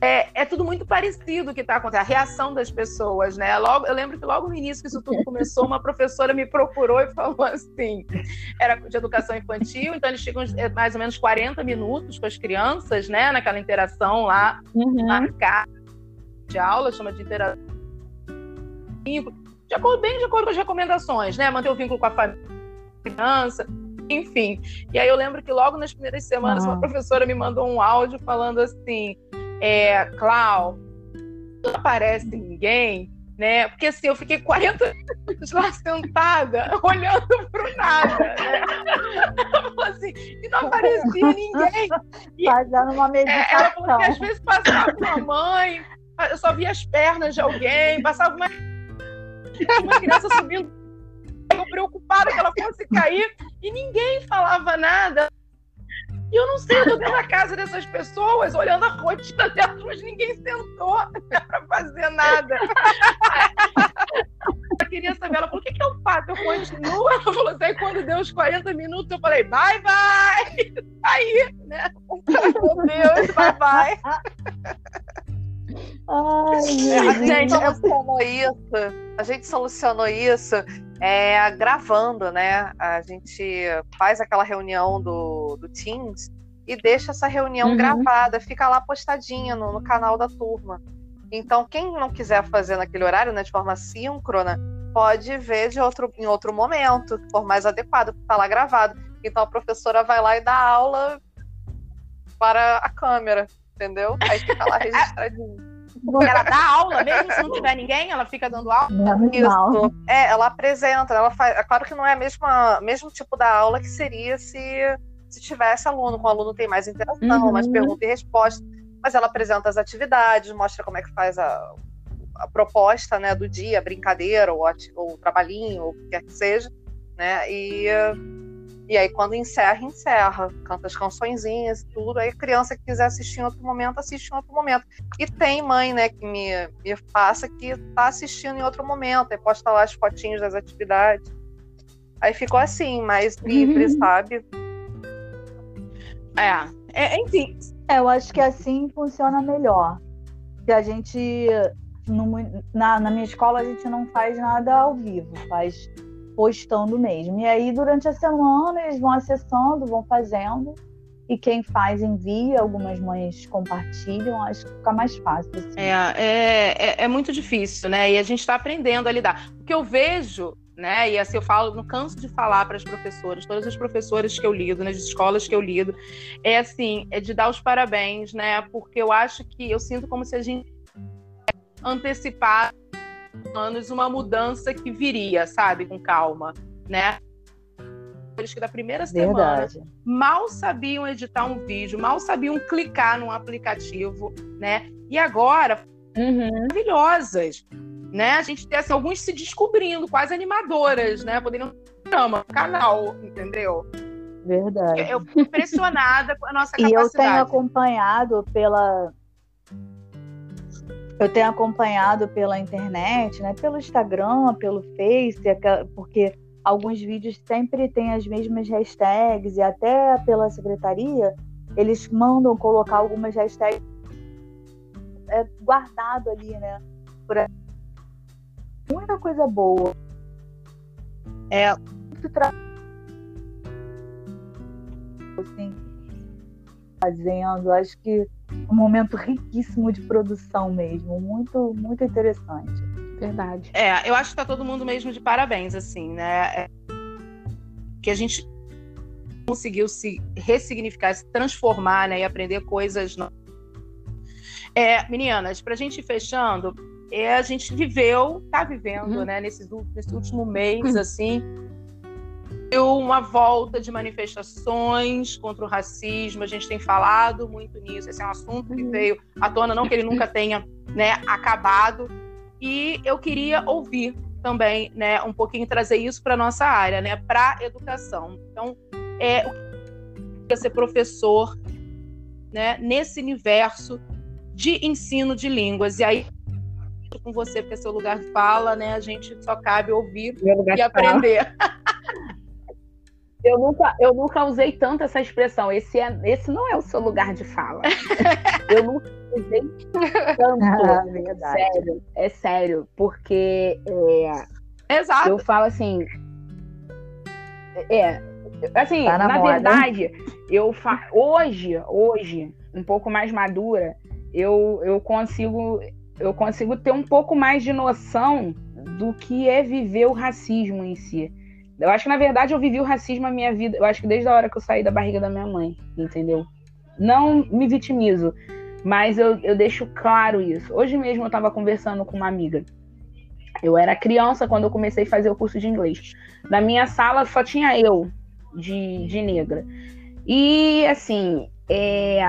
é, é, tudo muito parecido o que está acontecendo, a reação das pessoas, né? Logo, eu lembro que logo no início que isso tudo começou, uma professora me procurou e falou assim: era de educação infantil, então eles ficam é, mais ou menos 40 minutos com as crianças, né? Naquela interação lá, uhum. marcada de aula, chama de interação. De acordo, bem de acordo com as recomendações, né? Manter o vínculo com a família, criança enfim. E aí eu lembro que logo nas primeiras semanas, uma professora me mandou um áudio falando assim: é, Clau, não aparece ninguém, né? Porque assim, eu fiquei 40 minutos lá sentada, [laughs] olhando pro nada, né? assim, e não aparecia ninguém. E, Fazendo uma meditação. É, ela falou que às vezes passava uma mãe, eu só via as pernas de alguém, passava uma, uma criança subindo preocupada que ela fosse cair e ninguém falava nada. E eu não sei, eu tô dentro da casa dessas pessoas, olhando a rotina delas, mas ninguém sentou para fazer nada. Eu queria saber, ela falou, o que, que eu faço? Eu continuo? Ela falou assim, quando deu os 40 minutos, eu falei, bye, bye! Aí, né? Meu Deus, bye, bye! Ai, [laughs] a gente solucionou isso. A gente solucionou isso é, gravando, né? A gente faz aquela reunião do, do Teams e deixa essa reunião uhum. gravada, fica lá postadinha no, no, canal da turma. Então, quem não quiser fazer naquele horário, né, de forma síncrona, pode ver de outro, em outro momento, for mais adequado, está lá gravado. Então, a professora vai lá e dá aula para a câmera, entendeu? Aí fica lá [laughs] registradinho. Ela dá aula, mesmo se não tiver ninguém, ela fica dando aula. Isso. É, ela apresenta, ela faz. É claro que não é a mesma mesmo tipo da aula que seria se, se tivesse aluno, com o aluno tem mais interação, uhum. mais pergunta e resposta. Mas ela apresenta as atividades, mostra como é que faz a, a proposta né, do dia, a brincadeira, ou, ou o trabalhinho, ou o que quer que seja, né? E, E aí, quando encerra, encerra. Canta as cançõezinhas e tudo. Aí, a criança que quiser assistir em outro momento, assiste em outro momento. E tem mãe, né, que me, me passa que tá assistindo em outro momento. Aí posta lá as fotinhos das atividades. Aí ficou assim, mais livre, uhum. sabe? É. é. Enfim. É, eu acho que assim funciona melhor. Que a gente. No, na, na minha escola, a gente não faz nada ao vivo, faz postando mesmo. E aí, durante a semana, eles vão acessando, vão fazendo. E quem faz envia, algumas mães compartilham, acho que fica mais fácil. Assim. É, é, é, é, muito difícil, né? E a gente está aprendendo a lidar. O que eu vejo, né? E assim eu falo, não canso de falar para as professoras, todas as professoras que eu lido, nas escolas que eu lido, é assim, é de dar os parabéns, né? Porque eu acho que eu sinto como se a gente antecipar anos uma mudança que viria, sabe, com calma, né? Eles que da primeira semana Verdade. mal sabiam editar um vídeo, mal sabiam clicar num aplicativo, né? E agora, uhum. maravilhosas, né? A gente tem assim, alguns se descobrindo, quase animadoras, né? Poderiam chamar canal, entendeu? Verdade. Eu, eu fico impressionada com a nossa capacidade. E eu tenho acompanhado pela eu tenho acompanhado pela internet, né, pelo Instagram, pelo Face, porque alguns vídeos sempre têm as mesmas hashtags e até pela secretaria eles mandam colocar algumas hashtags é, guardado ali, né? Muita coisa boa. É muito tra... assim, fazendo, acho que um momento riquíssimo de produção mesmo, muito, muito interessante. Verdade. É, eu acho que tá todo mundo mesmo de parabéns, assim, né? É... Que a gente conseguiu se ressignificar, se transformar, né? E aprender coisas novas. É, meninas, pra gente ir fechando, é, a gente viveu, tá vivendo, uhum. né, nesse, nesse último mês, assim, uma volta de manifestações contra o racismo. A gente tem falado muito nisso. Esse é um assunto que uhum. veio à tona, não que ele nunca tenha né, acabado. E eu queria ouvir também, né, um pouquinho trazer isso para nossa área, né, para educação. Então, é o que é ser professor, né, nesse universo de ensino de línguas. E aí com você, porque é seu lugar de fala, né? A gente só cabe ouvir e aprender. [laughs] Eu nunca, eu nunca usei tanto essa expressão. Esse, é, esse não é o seu lugar de fala. [laughs] eu nunca usei tanto. Ah, verdade. Sério, é sério. Porque é, Exato. eu falo assim. É. Assim, tá na, na verdade, eu fa... hoje, hoje, um pouco mais madura, eu, eu consigo eu consigo ter um pouco mais de noção do que é viver o racismo em si. Eu acho que, na verdade, eu vivi o racismo a minha vida. Eu acho que desde a hora que eu saí da barriga da minha mãe, entendeu? Não me vitimizo, mas eu, eu deixo claro isso. Hoje mesmo eu estava conversando com uma amiga. Eu era criança quando eu comecei a fazer o curso de inglês. Na minha sala só tinha eu de, de negra. E, assim, é,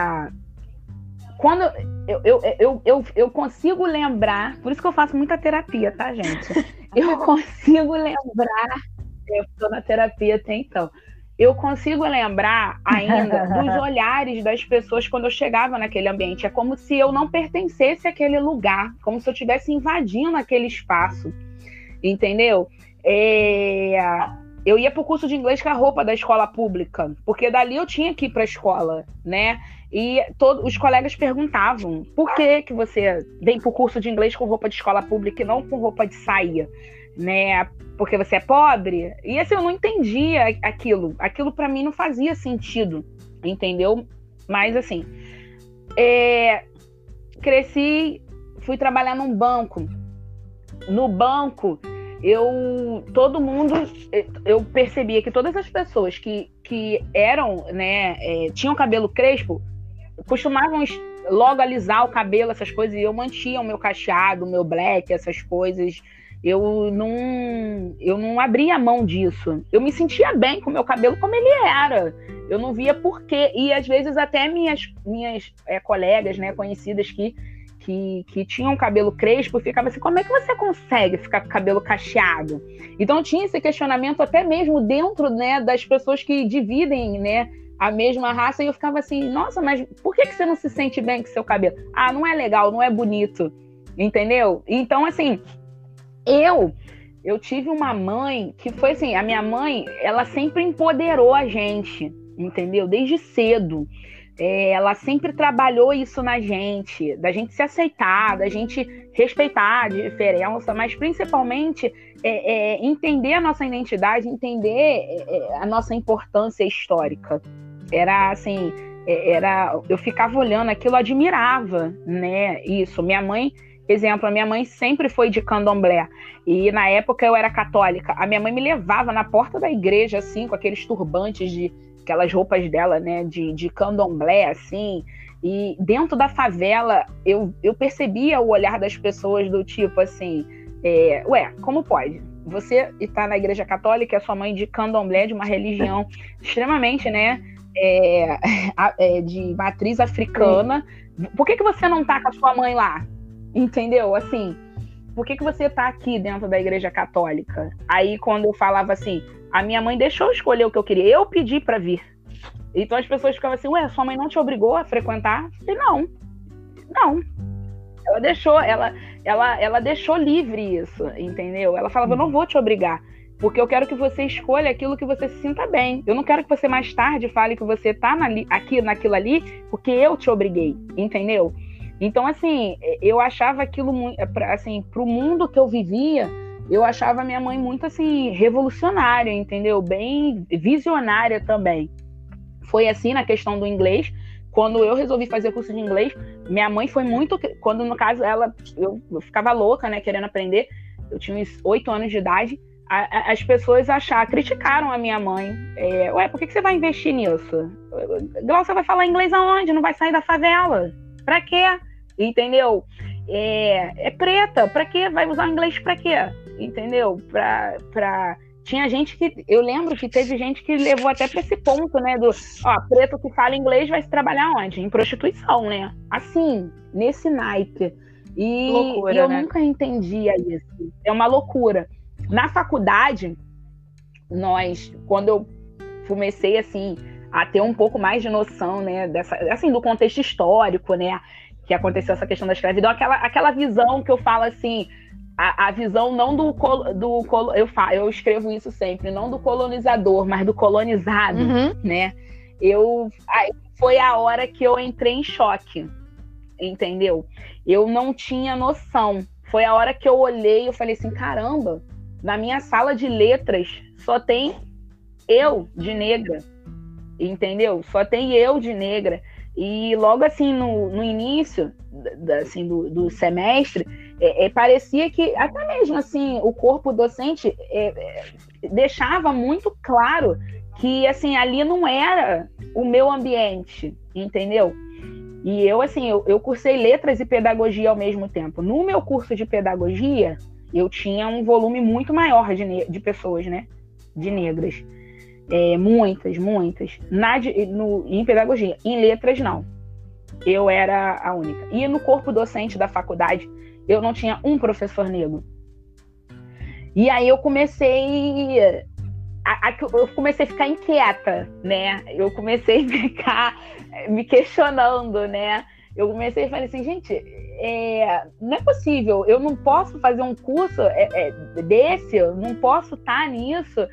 quando eu, eu, eu, eu, eu consigo lembrar, por isso que eu faço muita terapia, tá, gente? [laughs] Eu consigo lembrar eu estou na terapia até então. Eu consigo lembrar ainda [laughs] dos olhares das pessoas quando eu chegava naquele ambiente. É como se eu não pertencesse àquele lugar, como se eu estivesse invadindo aquele espaço. Entendeu? É... Eu ia para o curso de inglês com a roupa da escola pública, porque dali eu tinha que ir para a escola, né? E todos os colegas perguntavam: por que, que você vem para o curso de inglês com roupa de escola pública e não com roupa de saia? Né? Porque você é pobre. E assim, eu não entendia aquilo. Aquilo para mim não fazia sentido, entendeu? Mas assim, é... cresci, fui trabalhar num banco. No banco, eu todo mundo eu percebia que todas as pessoas que, que eram né é, tinham cabelo crespo costumavam logo alisar o cabelo essas coisas e eu mantinha o meu cacheado o meu black essas coisas eu não, eu não abria mão disso. Eu me sentia bem com o meu cabelo como ele era. Eu não via porquê. E às vezes até minhas, minhas é, colegas, né, conhecidas que, que, que tinham cabelo crespo ficava assim: como é que você consegue ficar com cabelo cacheado? Então tinha esse questionamento até mesmo dentro né, das pessoas que dividem né, a mesma raça, e eu ficava assim: nossa, mas por que, que você não se sente bem com seu cabelo? Ah, não é legal, não é bonito, entendeu? Então, assim, eu. Eu tive uma mãe que foi assim, a minha mãe, ela sempre empoderou a gente, entendeu? Desde cedo. É, ela sempre trabalhou isso na gente, da gente se aceitar, da gente respeitar a diferença, mas principalmente é, é, entender a nossa identidade, entender é, é, a nossa importância histórica. Era assim, é, era, eu ficava olhando aquilo, admirava, né? Isso. Minha mãe, exemplo, a minha mãe sempre foi de candomblé e na época eu era católica. A minha mãe me levava na porta da igreja assim, com aqueles turbantes de aquelas roupas dela, né, de, de candomblé, assim. E dentro da favela, eu, eu percebia o olhar das pessoas do tipo assim: é, ué, como pode? Você está na igreja católica, é sua mãe de candomblé, de uma religião [laughs] extremamente, né, é, [laughs] é, de matriz africana. Por que, que você não tá com a sua mãe lá? Entendeu? Assim, por que, que você tá aqui dentro da igreja católica? Aí, quando eu falava assim, a minha mãe deixou eu escolher o que eu queria. Eu pedi para vir. Então as pessoas ficavam assim, ué, sua mãe não te obrigou a frequentar? Falei, não. Não. Ela deixou, ela, ela, ela deixou livre isso, entendeu? Ela falava, eu não vou te obrigar. Porque eu quero que você escolha aquilo que você se sinta bem. Eu não quero que você mais tarde fale que você tá na, aqui naquilo ali, porque eu te obriguei, entendeu? Então, assim, eu achava aquilo, assim, pro mundo que eu vivia, eu achava minha mãe muito assim revolucionária, entendeu? Bem visionária também. Foi assim na questão do inglês. Quando eu resolvi fazer curso de inglês, minha mãe foi muito. Quando no caso ela, eu, eu ficava louca, né, querendo aprender. Eu tinha uns oito anos de idade. A, a, as pessoas acharam, criticaram a minha mãe. É, Ué, por que, que você vai investir nisso? Glaucia vai falar inglês aonde? Não vai sair da favela? Pra quê? Entendeu? É, é preta, pra quê? Vai usar inglês pra quê? entendeu? Pra, pra... Tinha gente que. Eu lembro que teve gente que levou até pra esse ponto, né? Do ó, preto que fala inglês vai se trabalhar onde? Em prostituição, né? Assim, nesse naipe. E, loucura, e eu né? nunca entendia isso. É uma loucura. Na faculdade, nós, quando eu comecei assim a ter um pouco mais de noção, né, dessa, assim, do contexto histórico, né, que aconteceu essa questão da escravidão, aquela, aquela visão que eu falo assim, a, a, visão não do, do eu, eu escrevo isso sempre, não do colonizador, mas do colonizado, uhum. né? Eu aí foi a hora que eu entrei em choque, entendeu? Eu não tinha noção. Foi a hora que eu olhei e falei assim, caramba, na minha sala de letras só tem eu de negra, entendeu? Só tem eu de negra. E logo assim, no, no início assim, do, do semestre, é, é, parecia que até mesmo assim o corpo docente é, é, deixava muito claro que assim ali não era o meu ambiente, entendeu? E eu assim eu, eu cursei letras e pedagogia ao mesmo tempo. No meu curso de pedagogia eu tinha um volume muito maior de, de pessoas, né? De negras. É, muitas, muitas. Na, no, em pedagogia. Em letras, não. Eu era a única. E no corpo docente da faculdade, eu não tinha um professor negro. E aí eu comecei a, a, eu comecei a ficar inquieta, né? Eu comecei a ficar me questionando, né? Eu comecei a falar assim, gente, é, não é possível, eu não posso fazer um curso é, é, desse, eu não posso estar nisso.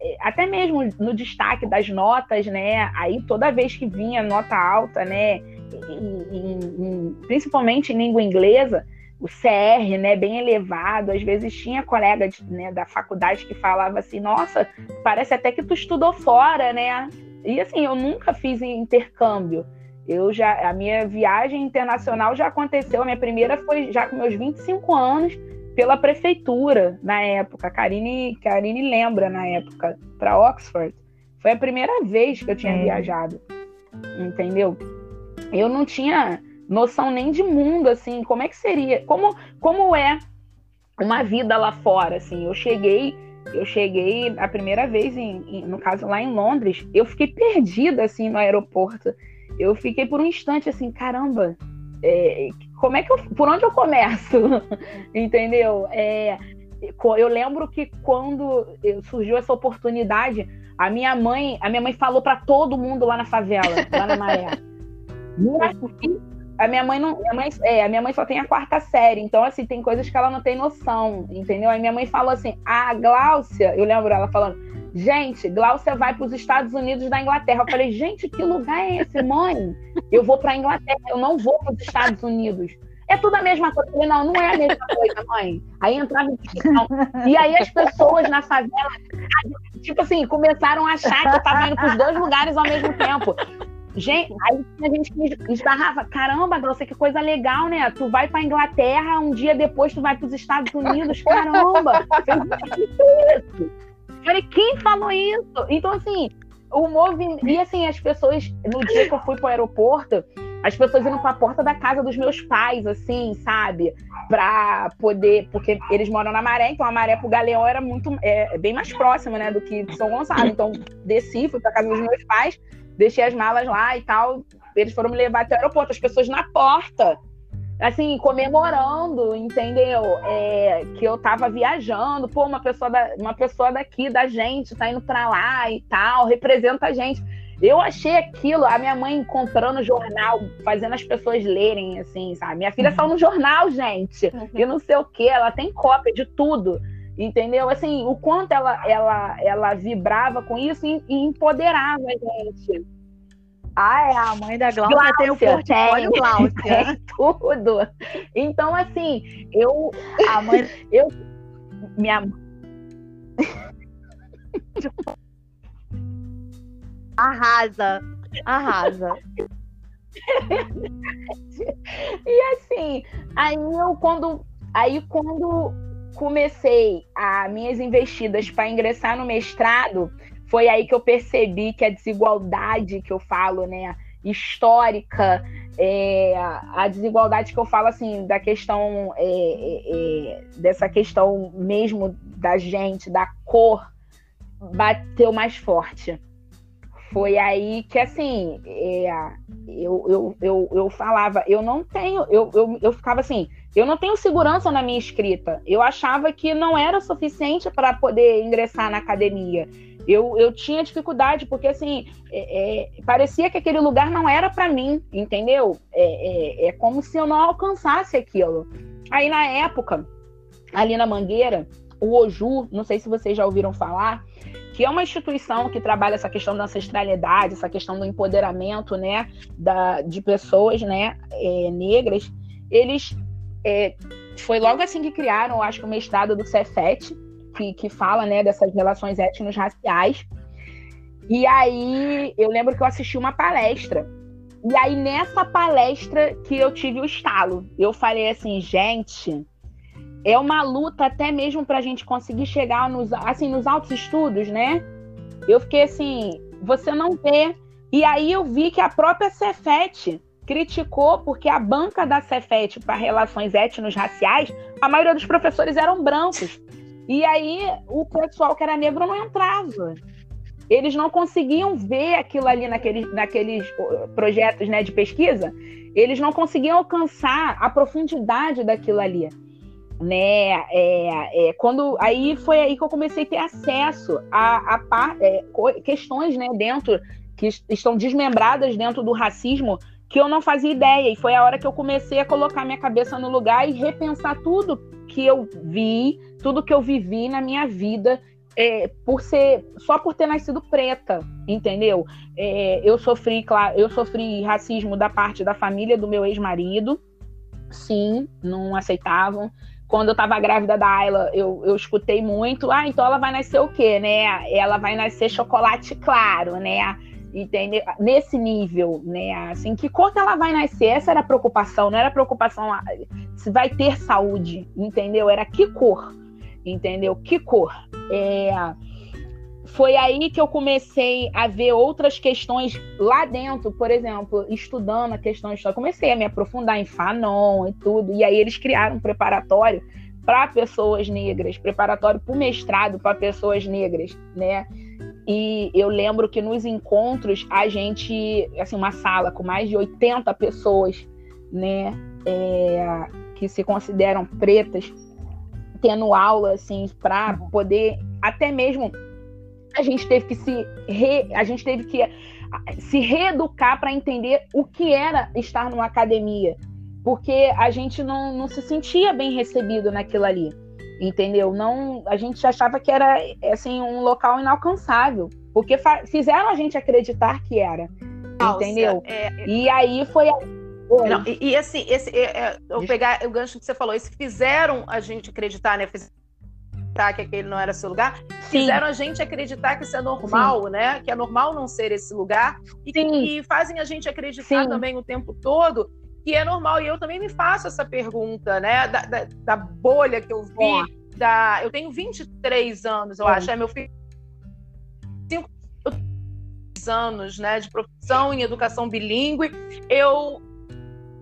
É, até mesmo no destaque das notas, né? Aí toda vez que vinha nota alta, né? principalmente em língua inglesa, o CR, né, bem elevado, às vezes tinha colega de, né, da faculdade que falava assim, nossa, parece até que tu estudou fora, né? E assim, eu nunca fiz intercâmbio. Eu já, a minha viagem internacional já aconteceu, a minha primeira foi já com meus 25 anos, pela prefeitura na época. A Karine, Karine lembra na época, para Oxford. Foi a primeira vez que eu tinha é. viajado. Entendeu? Eu não tinha noção nem de mundo, assim, como é que seria, como, como é uma vida lá fora, assim. Eu cheguei, eu cheguei a primeira vez, em, em, no caso lá em Londres, eu fiquei perdida, assim, no aeroporto. Eu fiquei por um instante, assim, caramba, é, como é que eu, por onde eu começo? [laughs] Entendeu? É, eu lembro que quando surgiu essa oportunidade, a minha mãe, a minha mãe falou para todo mundo lá na favela, lá na Maré. [laughs] a minha mãe não, minha mãe, é, a minha mãe só tem a quarta série, então assim, tem coisas que ela não tem noção, entendeu? Aí minha mãe falou assim: "A Gláucia, eu lembro ela falando: Gente, Gláucia vai para os Estados Unidos da Inglaterra. Eu falei, gente, que lugar é esse, mãe? Eu vou para a Inglaterra, eu não vou para os Estados Unidos. É tudo a mesma coisa. Eu falei, não, não é a mesma coisa, mãe. Aí entrava discussão. E aí as pessoas na favela, tipo assim, começaram a achar que eu estava indo para os dois lugares ao mesmo tempo. Gente, aí a gente esbarrava, caramba, Glaucia, que coisa legal, né? Tu vai pra Inglaterra, um dia depois tu vai pros Estados Unidos, caramba! Eu, Falei, quem falou isso? Então, assim, o movimento. E assim, as pessoas, no dia que eu fui pro aeroporto, as pessoas iam pra porta da casa dos meus pais, assim, sabe? Pra poder. Porque eles moram na Maré, então a Maré pro Galeão era muito. É, bem mais próxima, né, do que São Gonçalo. Então, desci, fui pra casa dos meus pais, deixei as malas lá e tal. Eles foram me levar até o aeroporto, as pessoas na porta assim, comemorando, entendeu? É, que eu tava viajando, pô, uma pessoa, da, uma pessoa daqui, da gente, tá indo pra lá e tal, representa a gente. Eu achei aquilo, a minha mãe comprando jornal, fazendo as pessoas lerem, assim, sabe? Minha filha uhum. saiu no jornal, gente, uhum. e não sei o quê, ela tem cópia de tudo, entendeu? Assim, o quanto ela, ela, ela vibrava com isso e, e empoderava a gente. Ah, é, a mãe da Glaucia, Glaucia tem o portfólio [laughs] tem, Glaucia. Tem tudo. Então, assim, eu... A mãe... Eu... Minha... Arrasa. Arrasa. e assim, aí eu quando... Aí quando comecei as minhas investidas para ingressar no mestrado, foi aí que eu percebi que a desigualdade que eu falo, né, histórica, é, a desigualdade que eu falo assim da questão é, é, é, dessa questão mesmo da gente, da cor, bateu mais forte. Foi aí que assim é, eu, eu, eu, eu falava, eu não tenho, eu, eu, eu ficava assim, eu não tenho segurança na minha escrita. Eu achava que não era suficiente para poder ingressar na academia eu, eu tinha dificuldade, porque assim, é, é, parecia que aquele lugar não era para mim, entendeu? É, é, é, como se eu não alcançasse aquilo. Aí na época, ali na Mangueira, o Oju, não sei se vocês já ouviram falar, que é uma instituição que trabalha essa questão da ancestralidade, essa questão do empoderamento, né, da, de pessoas, né, é, negras. Eles é, foi logo assim que criaram, acho que o mestrado do Cefet, que, que fala né, dessas relações étnico-raciais. E aí eu lembro que eu assisti uma palestra. E aí, nessa palestra que eu tive o estalo, eu falei assim, gente, é uma luta até mesmo para a gente conseguir chegar nos, assim, nos altos estudos, né? Eu fiquei assim, você não vê. E aí eu vi que a própria Cefet criticou porque a banca da Cefet para relações étnico-raciais, a maioria dos professores eram brancos. E aí o pessoal que era negro não entrava. Eles não conseguiam ver aquilo ali naqueles, naqueles projetos né, de pesquisa, eles não conseguiam alcançar a profundidade daquilo ali. Né? É, é, quando aí foi aí que eu comecei a ter acesso a, a é, questões né, dentro que estão desmembradas dentro do racismo que eu não fazia ideia. E foi a hora que eu comecei a colocar minha cabeça no lugar e repensar tudo que eu vi, tudo que eu vivi na minha vida é, por ser só por ter nascido preta, entendeu? É, eu sofri, claro, eu sofri racismo da parte da família do meu ex-marido, sim, não aceitavam. Quando eu estava grávida da Ayla, eu, eu escutei muito, ah, então ela vai nascer o quê, né? Ela vai nascer chocolate claro, né? Entendeu? Nesse nível, né? Assim, que que ela vai nascer? Essa era a preocupação, não era a preocupação ah, se vai ter saúde, entendeu? Era que cor, entendeu? Que cor. É... Foi aí que eu comecei a ver outras questões lá dentro, por exemplo, estudando a questão histórica. Comecei a me aprofundar em Fanon e tudo, e aí eles criaram um preparatório para pessoas negras, preparatório para o mestrado para pessoas negras, né? E eu lembro que nos encontros a gente, assim, uma sala com mais de 80 pessoas, né, é, que se consideram pretas, tendo aula, assim, para poder, até mesmo, a gente teve que se, re, a gente teve que se reeducar para entender o que era estar numa academia, porque a gente não, não se sentia bem recebido naquilo ali, entendeu? Não, a gente achava que era assim um local inalcançável, porque fizeram a gente acreditar que era, entendeu? É, é... E aí foi não, e, e, assim, esse, é, é, eu pegar o gancho que você falou, esse fizeram a gente acreditar, né? Fizeram que aquele não era seu lugar, Sim. fizeram a gente acreditar que isso é normal, Sim. né? Que é normal não ser esse lugar e que fazem a gente acreditar Sim. também o tempo todo que é normal. E eu também me faço essa pergunta, né? Da, da, da bolha que eu vi. Da, eu tenho 23 anos, eu acho. É meu filho. Cinco anos né, de profissão em educação bilíngue. Eu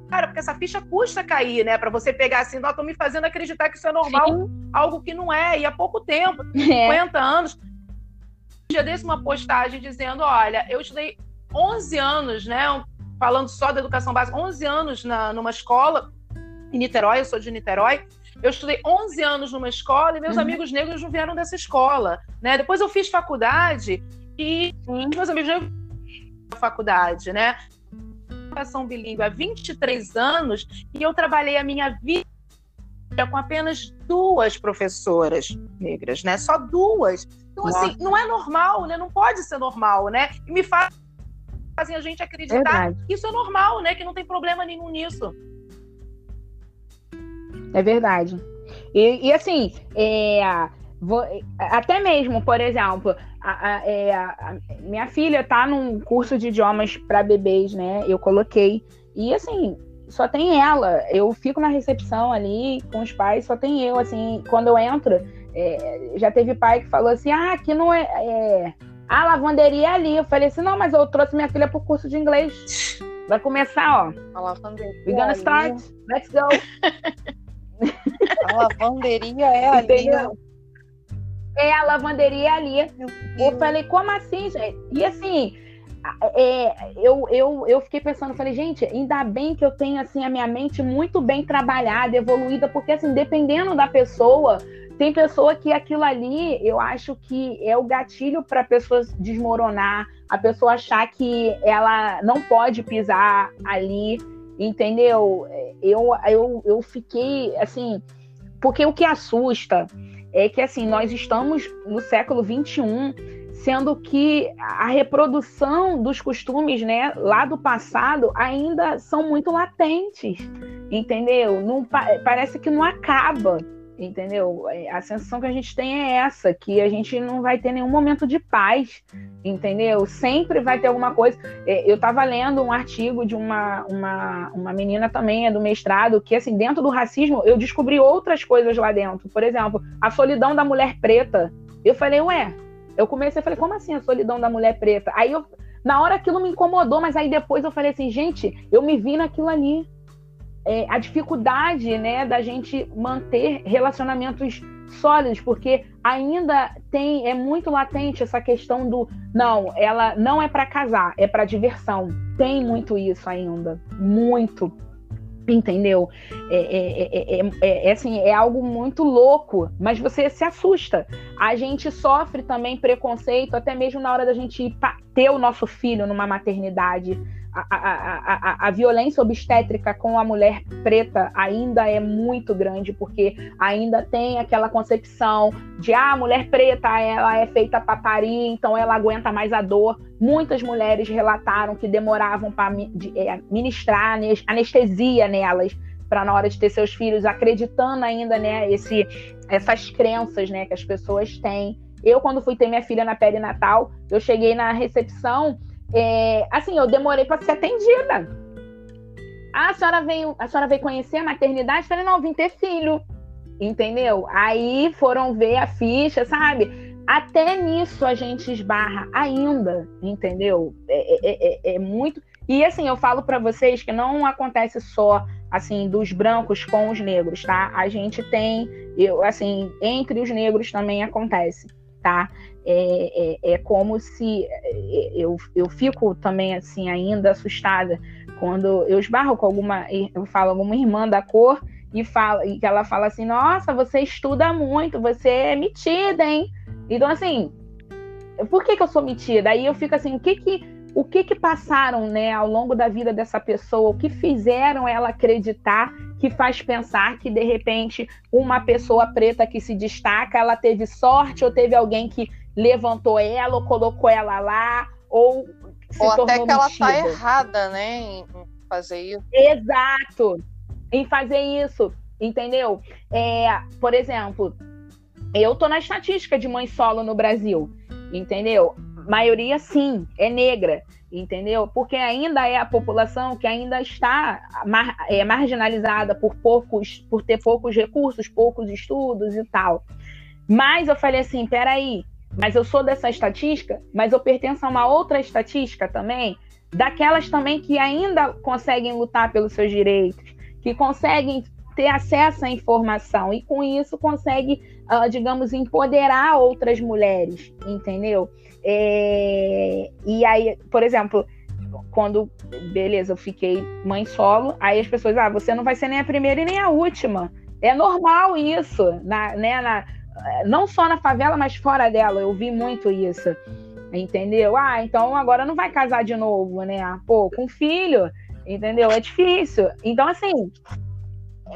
Cara, porque essa ficha custa cair, né? Para você pegar assim, não, tô me fazendo acreditar que isso é normal, Sim. algo que não é, e há pouco tempo, [laughs] é. 50 anos. Um dia desse uma postagem dizendo: olha, eu estudei 11 anos, né? Falando só da educação básica, 11 anos na, numa escola em Niterói, eu sou de Niterói. Eu estudei 11 anos numa escola e meus uhum. amigos negros não vieram dessa escola, né? Depois eu fiz faculdade e meus amigos negros faculdade, né? educação bilíngue há 23 anos e eu trabalhei a minha vida com apenas duas professoras negras, né? Só duas. Então, assim, Nossa. assim, não é normal, né? Não pode ser normal, né? E me faz, fazem a gente acreditar Verdade. que isso é normal, né? Que não tem problema nenhum nisso. É verdade. E, e assim, é, até mesmo, por exemplo, a, a, é, a, minha filha está num curso de idiomas para bebês, né? Eu coloquei. E assim, só tem ela. Eu fico na recepção ali com os pais, só tem eu. Assim, quando eu entro, é, já teve pai que falou assim: ah, aqui não é. é a lavanderia é ali. Eu falei assim: não, mas eu trouxe minha filha pro curso de inglês. [laughs] Vai começar, ó. A lavanderia. We're gonna start. Let's go. [laughs] A lavanderia é ali. Entendeu? É, a lavanderia ali. Eu falei, como assim, gente? E assim, é, eu, eu, eu fiquei pensando, falei, gente, ainda bem que eu tenho assim a minha mente muito bem trabalhada, evoluída, porque assim, dependendo da pessoa, tem pessoa que aquilo ali, eu acho que é o gatilho para a pessoa desmoronar, a pessoa achar que ela não pode pisar ali, entendeu? Eu, eu, eu fiquei assim, porque o que assusta é que assim nós estamos no século 21, sendo que a reprodução dos costumes, né, lá do passado ainda são muito latentes, entendeu? Não parece que não acaba entendeu? É, a sensação que a gente tem é essa, que a gente não vai ter nenhum momento de paz, entendeu? Sempre vai ter alguma coisa. É, eu estava lendo um artigo de uma, uma, uma menina também, é do mestrado, que assim, dentro do racismo, eu descobri outras coisas lá dentro. Por exemplo, a solidão da mulher preta. Eu falei, ué, eu comecei, eu falei, como assim a solidão da mulher preta? Aí eu, na hora aquilo me incomodou, mas aí depois eu falei assim, gente, eu me vi naquilo ali é, a dificuldade né, da gente manter relacionamentos sólidos, porque ainda tem é muito latente essa questão do não, ela não é para casar, é para diversão. Tem muito isso ainda, muito. Entendeu? É, é, é, é, assim, é algo muito louco, mas você se assusta. A gente sofre também preconceito, até mesmo na hora da gente ter o nosso filho numa maternidade a, a, a, violência obstétrica com a mulher preta ainda é muito grande, porque ainda tem aquela concepção de ah, a mulher preta ela é feita para parir, então ela aguenta mais a dor. Muitas mulheres relataram que demoravam para é, ministrar anestesia nelas para na hora de ter seus filhos, acreditando ainda né, esse, essas crenças né, que as pessoas têm. Eu, quando fui ter minha filha na perinatal, eu cheguei na recepção é, assim, eu demorei para ser atendida. Ah, a senhora veio, a senhora veio conhecer a maternidade? Falei, não, vim ter filho. Entendeu? Aí foram ver a ficha, sabe? Até nisso a gente esbarra ainda, entendeu? É, é, é, é muito. E assim, eu falo para vocês que não acontece só assim dos brancos com os negros, tá? A gente tem, eu, assim, entre os negros também acontece, tá? é, é, é como se é, eu, eu fico também assim ainda assustada quando eu esbarro com alguma, eu falo alguma irmã da cor e fala e ela fala assim, nossa, você estuda muito, você é metida, hein? Então assim, por que, que eu sou metida? Aí eu fico assim, o que que o que que passaram, né, ao longo da vida dessa pessoa, o que fizeram ela acreditar que faz pensar que de repente uma pessoa preta que se destaca, ela teve sorte ou teve alguém que levantou ela ou colocou ela lá ou se ou até que ela metida. tá errada, né, em fazer isso. Exato, em fazer isso, entendeu? É, por exemplo, eu tô na estatística de mãe solo no Brasil, entendeu? Maioria sim, é negra, entendeu? Porque ainda é a população que ainda está mar, é, marginalizada por poucos, por ter poucos recursos, poucos estudos e tal. Mas eu falei assim, peraí, mas eu sou dessa estatística, mas eu pertenço a uma outra estatística também, daquelas também que ainda conseguem lutar pelos seus direitos, que conseguem ter acesso à informação e com isso consegue, uh, digamos, empoderar outras mulheres, entendeu? É... E aí, por exemplo, quando, beleza, eu fiquei mãe solo, aí as pessoas, ah, você não vai ser nem a primeira e nem a última. É normal isso, na, né, na, não só na favela, mas fora dela. Eu vi muito isso. Entendeu? Ah, então agora não vai casar de novo, né? Pô, com filho, entendeu? É difícil. Então, assim,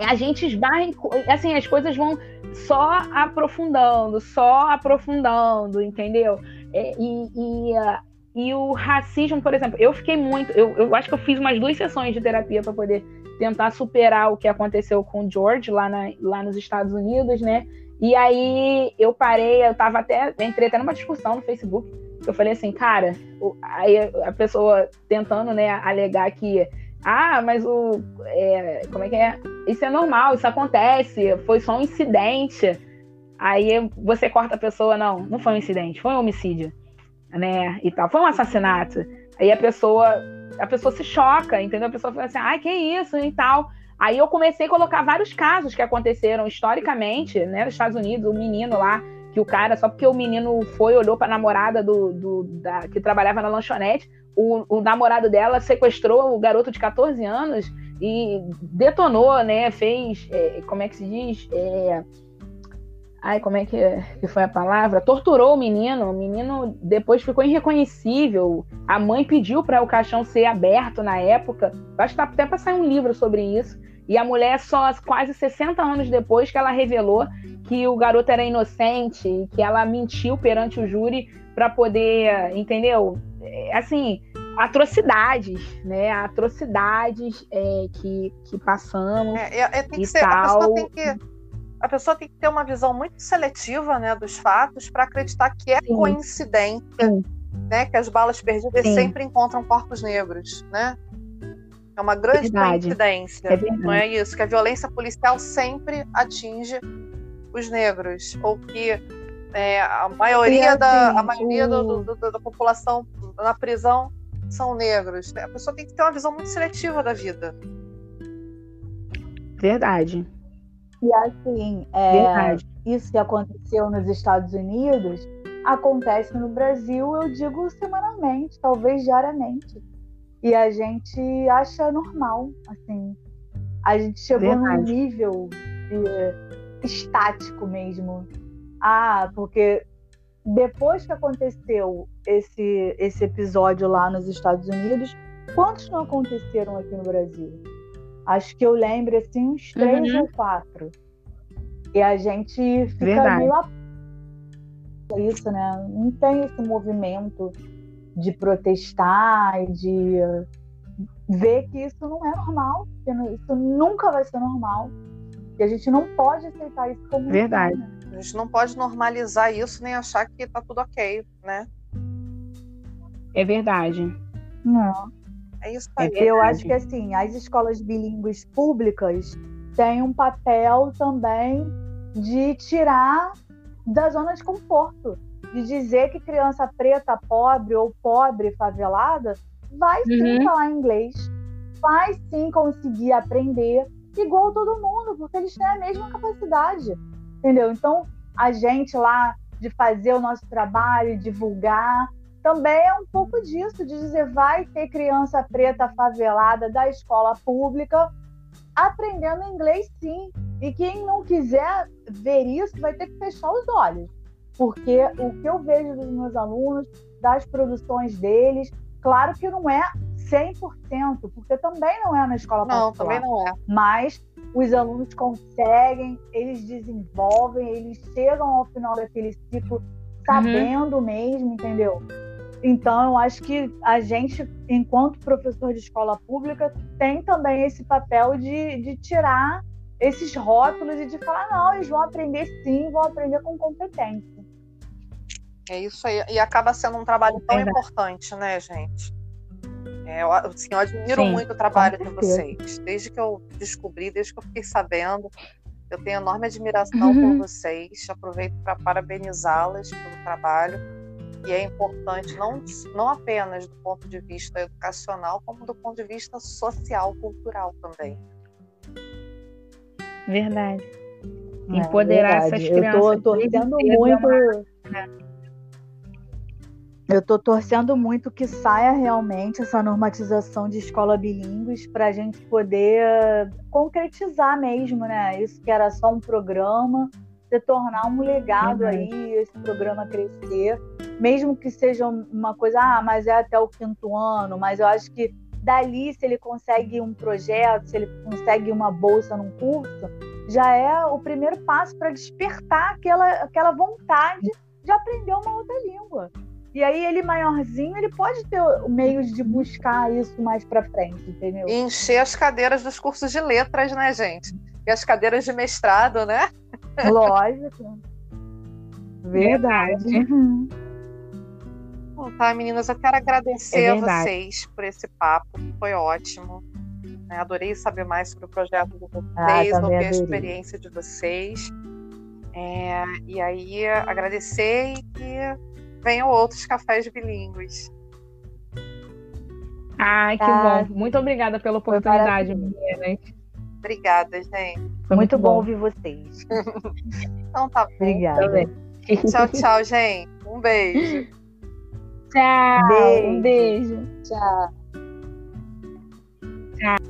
a gente esbarra em, assim, as coisas vão só aprofundando, só aprofundando, entendeu? É, e, e, uh, e, o racismo, por exemplo, eu fiquei muito. Eu, eu acho que eu fiz umas duas sessões de terapia para poder tentar superar o que aconteceu com o George lá, na, lá nos Estados Unidos, né? E aí eu parei, eu tava até, entrei até numa discussão no Facebook, eu falei assim, cara, aí a pessoa tentando, né, alegar que, ah, mas o, é, como é que é? Isso é normal, isso acontece, foi só um incidente. Aí você corta a pessoa, não, não foi um incidente, foi um homicídio, né, e tal, foi um assassinato. Aí a pessoa, a pessoa se choca, entendeu? A pessoa fala assim, ai, que isso e tal. Aí eu comecei a colocar vários casos que aconteceram historicamente, né, nos Estados Unidos, o um menino lá, que o cara, só porque o menino foi, olhou para a namorada do, do da, que trabalhava na lanchonete, o, o, namorado dela sequestrou o garoto de 14 anos e detonou, né, fez, é, como é que se diz? É, ai, como é que, que foi a palavra? Torturou o menino, o menino depois ficou irreconhecível. A mãe pediu para o caixão ser aberto na época. Acho que tá até para sair um livro sobre isso. E a mulher só quase 60 anos depois que ela revelou que o garoto era inocente, que ela mentiu perante o júri para poder, entendeu? É, assim, atrocidades, né? Atrocidades é, que, que passamos. É, é, tem que ser, tal. A pessoa tem que, a pessoa tem que ter uma visão muito seletiva né, dos fatos para acreditar que é Sim. coincidência, Sim. né? Que as balas perdidas Sim. sempre encontram corpos negros, né? É uma grande verdade. coincidência. É não é isso? Que a violência policial sempre atinge os negros. Ou que é, a maioria, assim, da, a maioria do, do, do, da população na prisão são negros. A pessoa tem que ter uma visão muito seletiva da vida. Verdade. E assim, é, isso que aconteceu nos Estados Unidos acontece no Brasil, eu digo semanalmente, talvez diariamente e a gente acha normal, assim. A gente chegou Verdade. num nível de, estático mesmo. Ah, porque depois que aconteceu esse, esse episódio lá nos Estados Unidos, quantos não aconteceram aqui no Brasil? Acho que eu lembro assim uns três uhum. ou quatro. E a gente fica Verdade. meio a... isso, né? Não tem esse movimento de protestar e de ver que isso não é normal, que isso nunca vai ser normal. E a gente não pode aceitar isso como verdade. A gente não pode normalizar isso nem achar que tá tudo ok, né? É verdade. Não. É isso aí. Eu acho que assim, as escolas bilíngues públicas têm um papel também de tirar da zona de conforto de dizer que criança preta, pobre ou pobre favelada vai sim uhum. falar inglês, vai sim conseguir aprender igual todo mundo, porque eles têm a mesma capacidade, entendeu? Então, a gente lá de fazer o nosso trabalho, divulgar. Também é um pouco disso, de dizer, vai ter criança preta favelada da escola pública aprendendo inglês sim. E quem não quiser ver isso vai ter que fechar os olhos. Porque o que eu vejo dos meus alunos, das produções deles, claro que não é 100%, porque também não é na escola não, particular. Não, também não é. Mas os alunos conseguem, eles desenvolvem, eles chegam ao final daquele ciclo sabendo uhum. mesmo, entendeu? Então, eu acho que a gente, enquanto professor de escola pública, tem também esse papel de, de tirar esses rótulos e de falar: não, eles vão aprender sim, vão aprender com competência. É isso aí. E acaba sendo um trabalho tão é importante, né, gente? É, eu, assim, eu admiro sim, muito o trabalho de vocês. Desde que eu descobri, desde que eu fiquei sabendo, eu tenho enorme admiração uhum. por vocês. Aproveito para parabenizá-las pelo trabalho e é importante não, não apenas do ponto de vista educacional, como do ponto de vista social, cultural também. Verdade. É, Empoderar verdade. essas crianças. Eu tô torcendo muito. Eu estou torcendo muito que saia realmente essa normatização de escola bilíngues para a gente poder concretizar mesmo, né? Isso que era só um programa, se tornar um legado uhum. aí, esse programa crescer, mesmo que seja uma coisa, ah, mas é até o quinto ano, mas eu acho que dali, se ele consegue um projeto, se ele consegue uma bolsa num curso, já é o primeiro passo para despertar aquela, aquela vontade de aprender uma outra língua. E aí ele maiorzinho, ele pode ter meios de buscar isso mais para frente, entendeu? E encher as cadeiras dos cursos de letras, né, gente? E as cadeiras de mestrado, né? Lógico. [laughs] Verdade. Uhum. Bom, tá, meninas, eu quero agradecer é a vocês por esse papo, foi ótimo. Né? Adorei saber mais sobre o projeto de vocês, ah, ouvir a experiência de vocês. É, e aí, agradecer e que venham outros cafés bilíngues. Ai, que ah, bom. Muito obrigada pela oportunidade, meninas. Obrigada, gente. Foi muito, muito bom. bom ouvir vocês. [laughs] então tá bom. Obrigada. Tchau, tchau, gente. Um beijo. [laughs] Tchau. Beijo. Um beijo. Tchau. Tchau.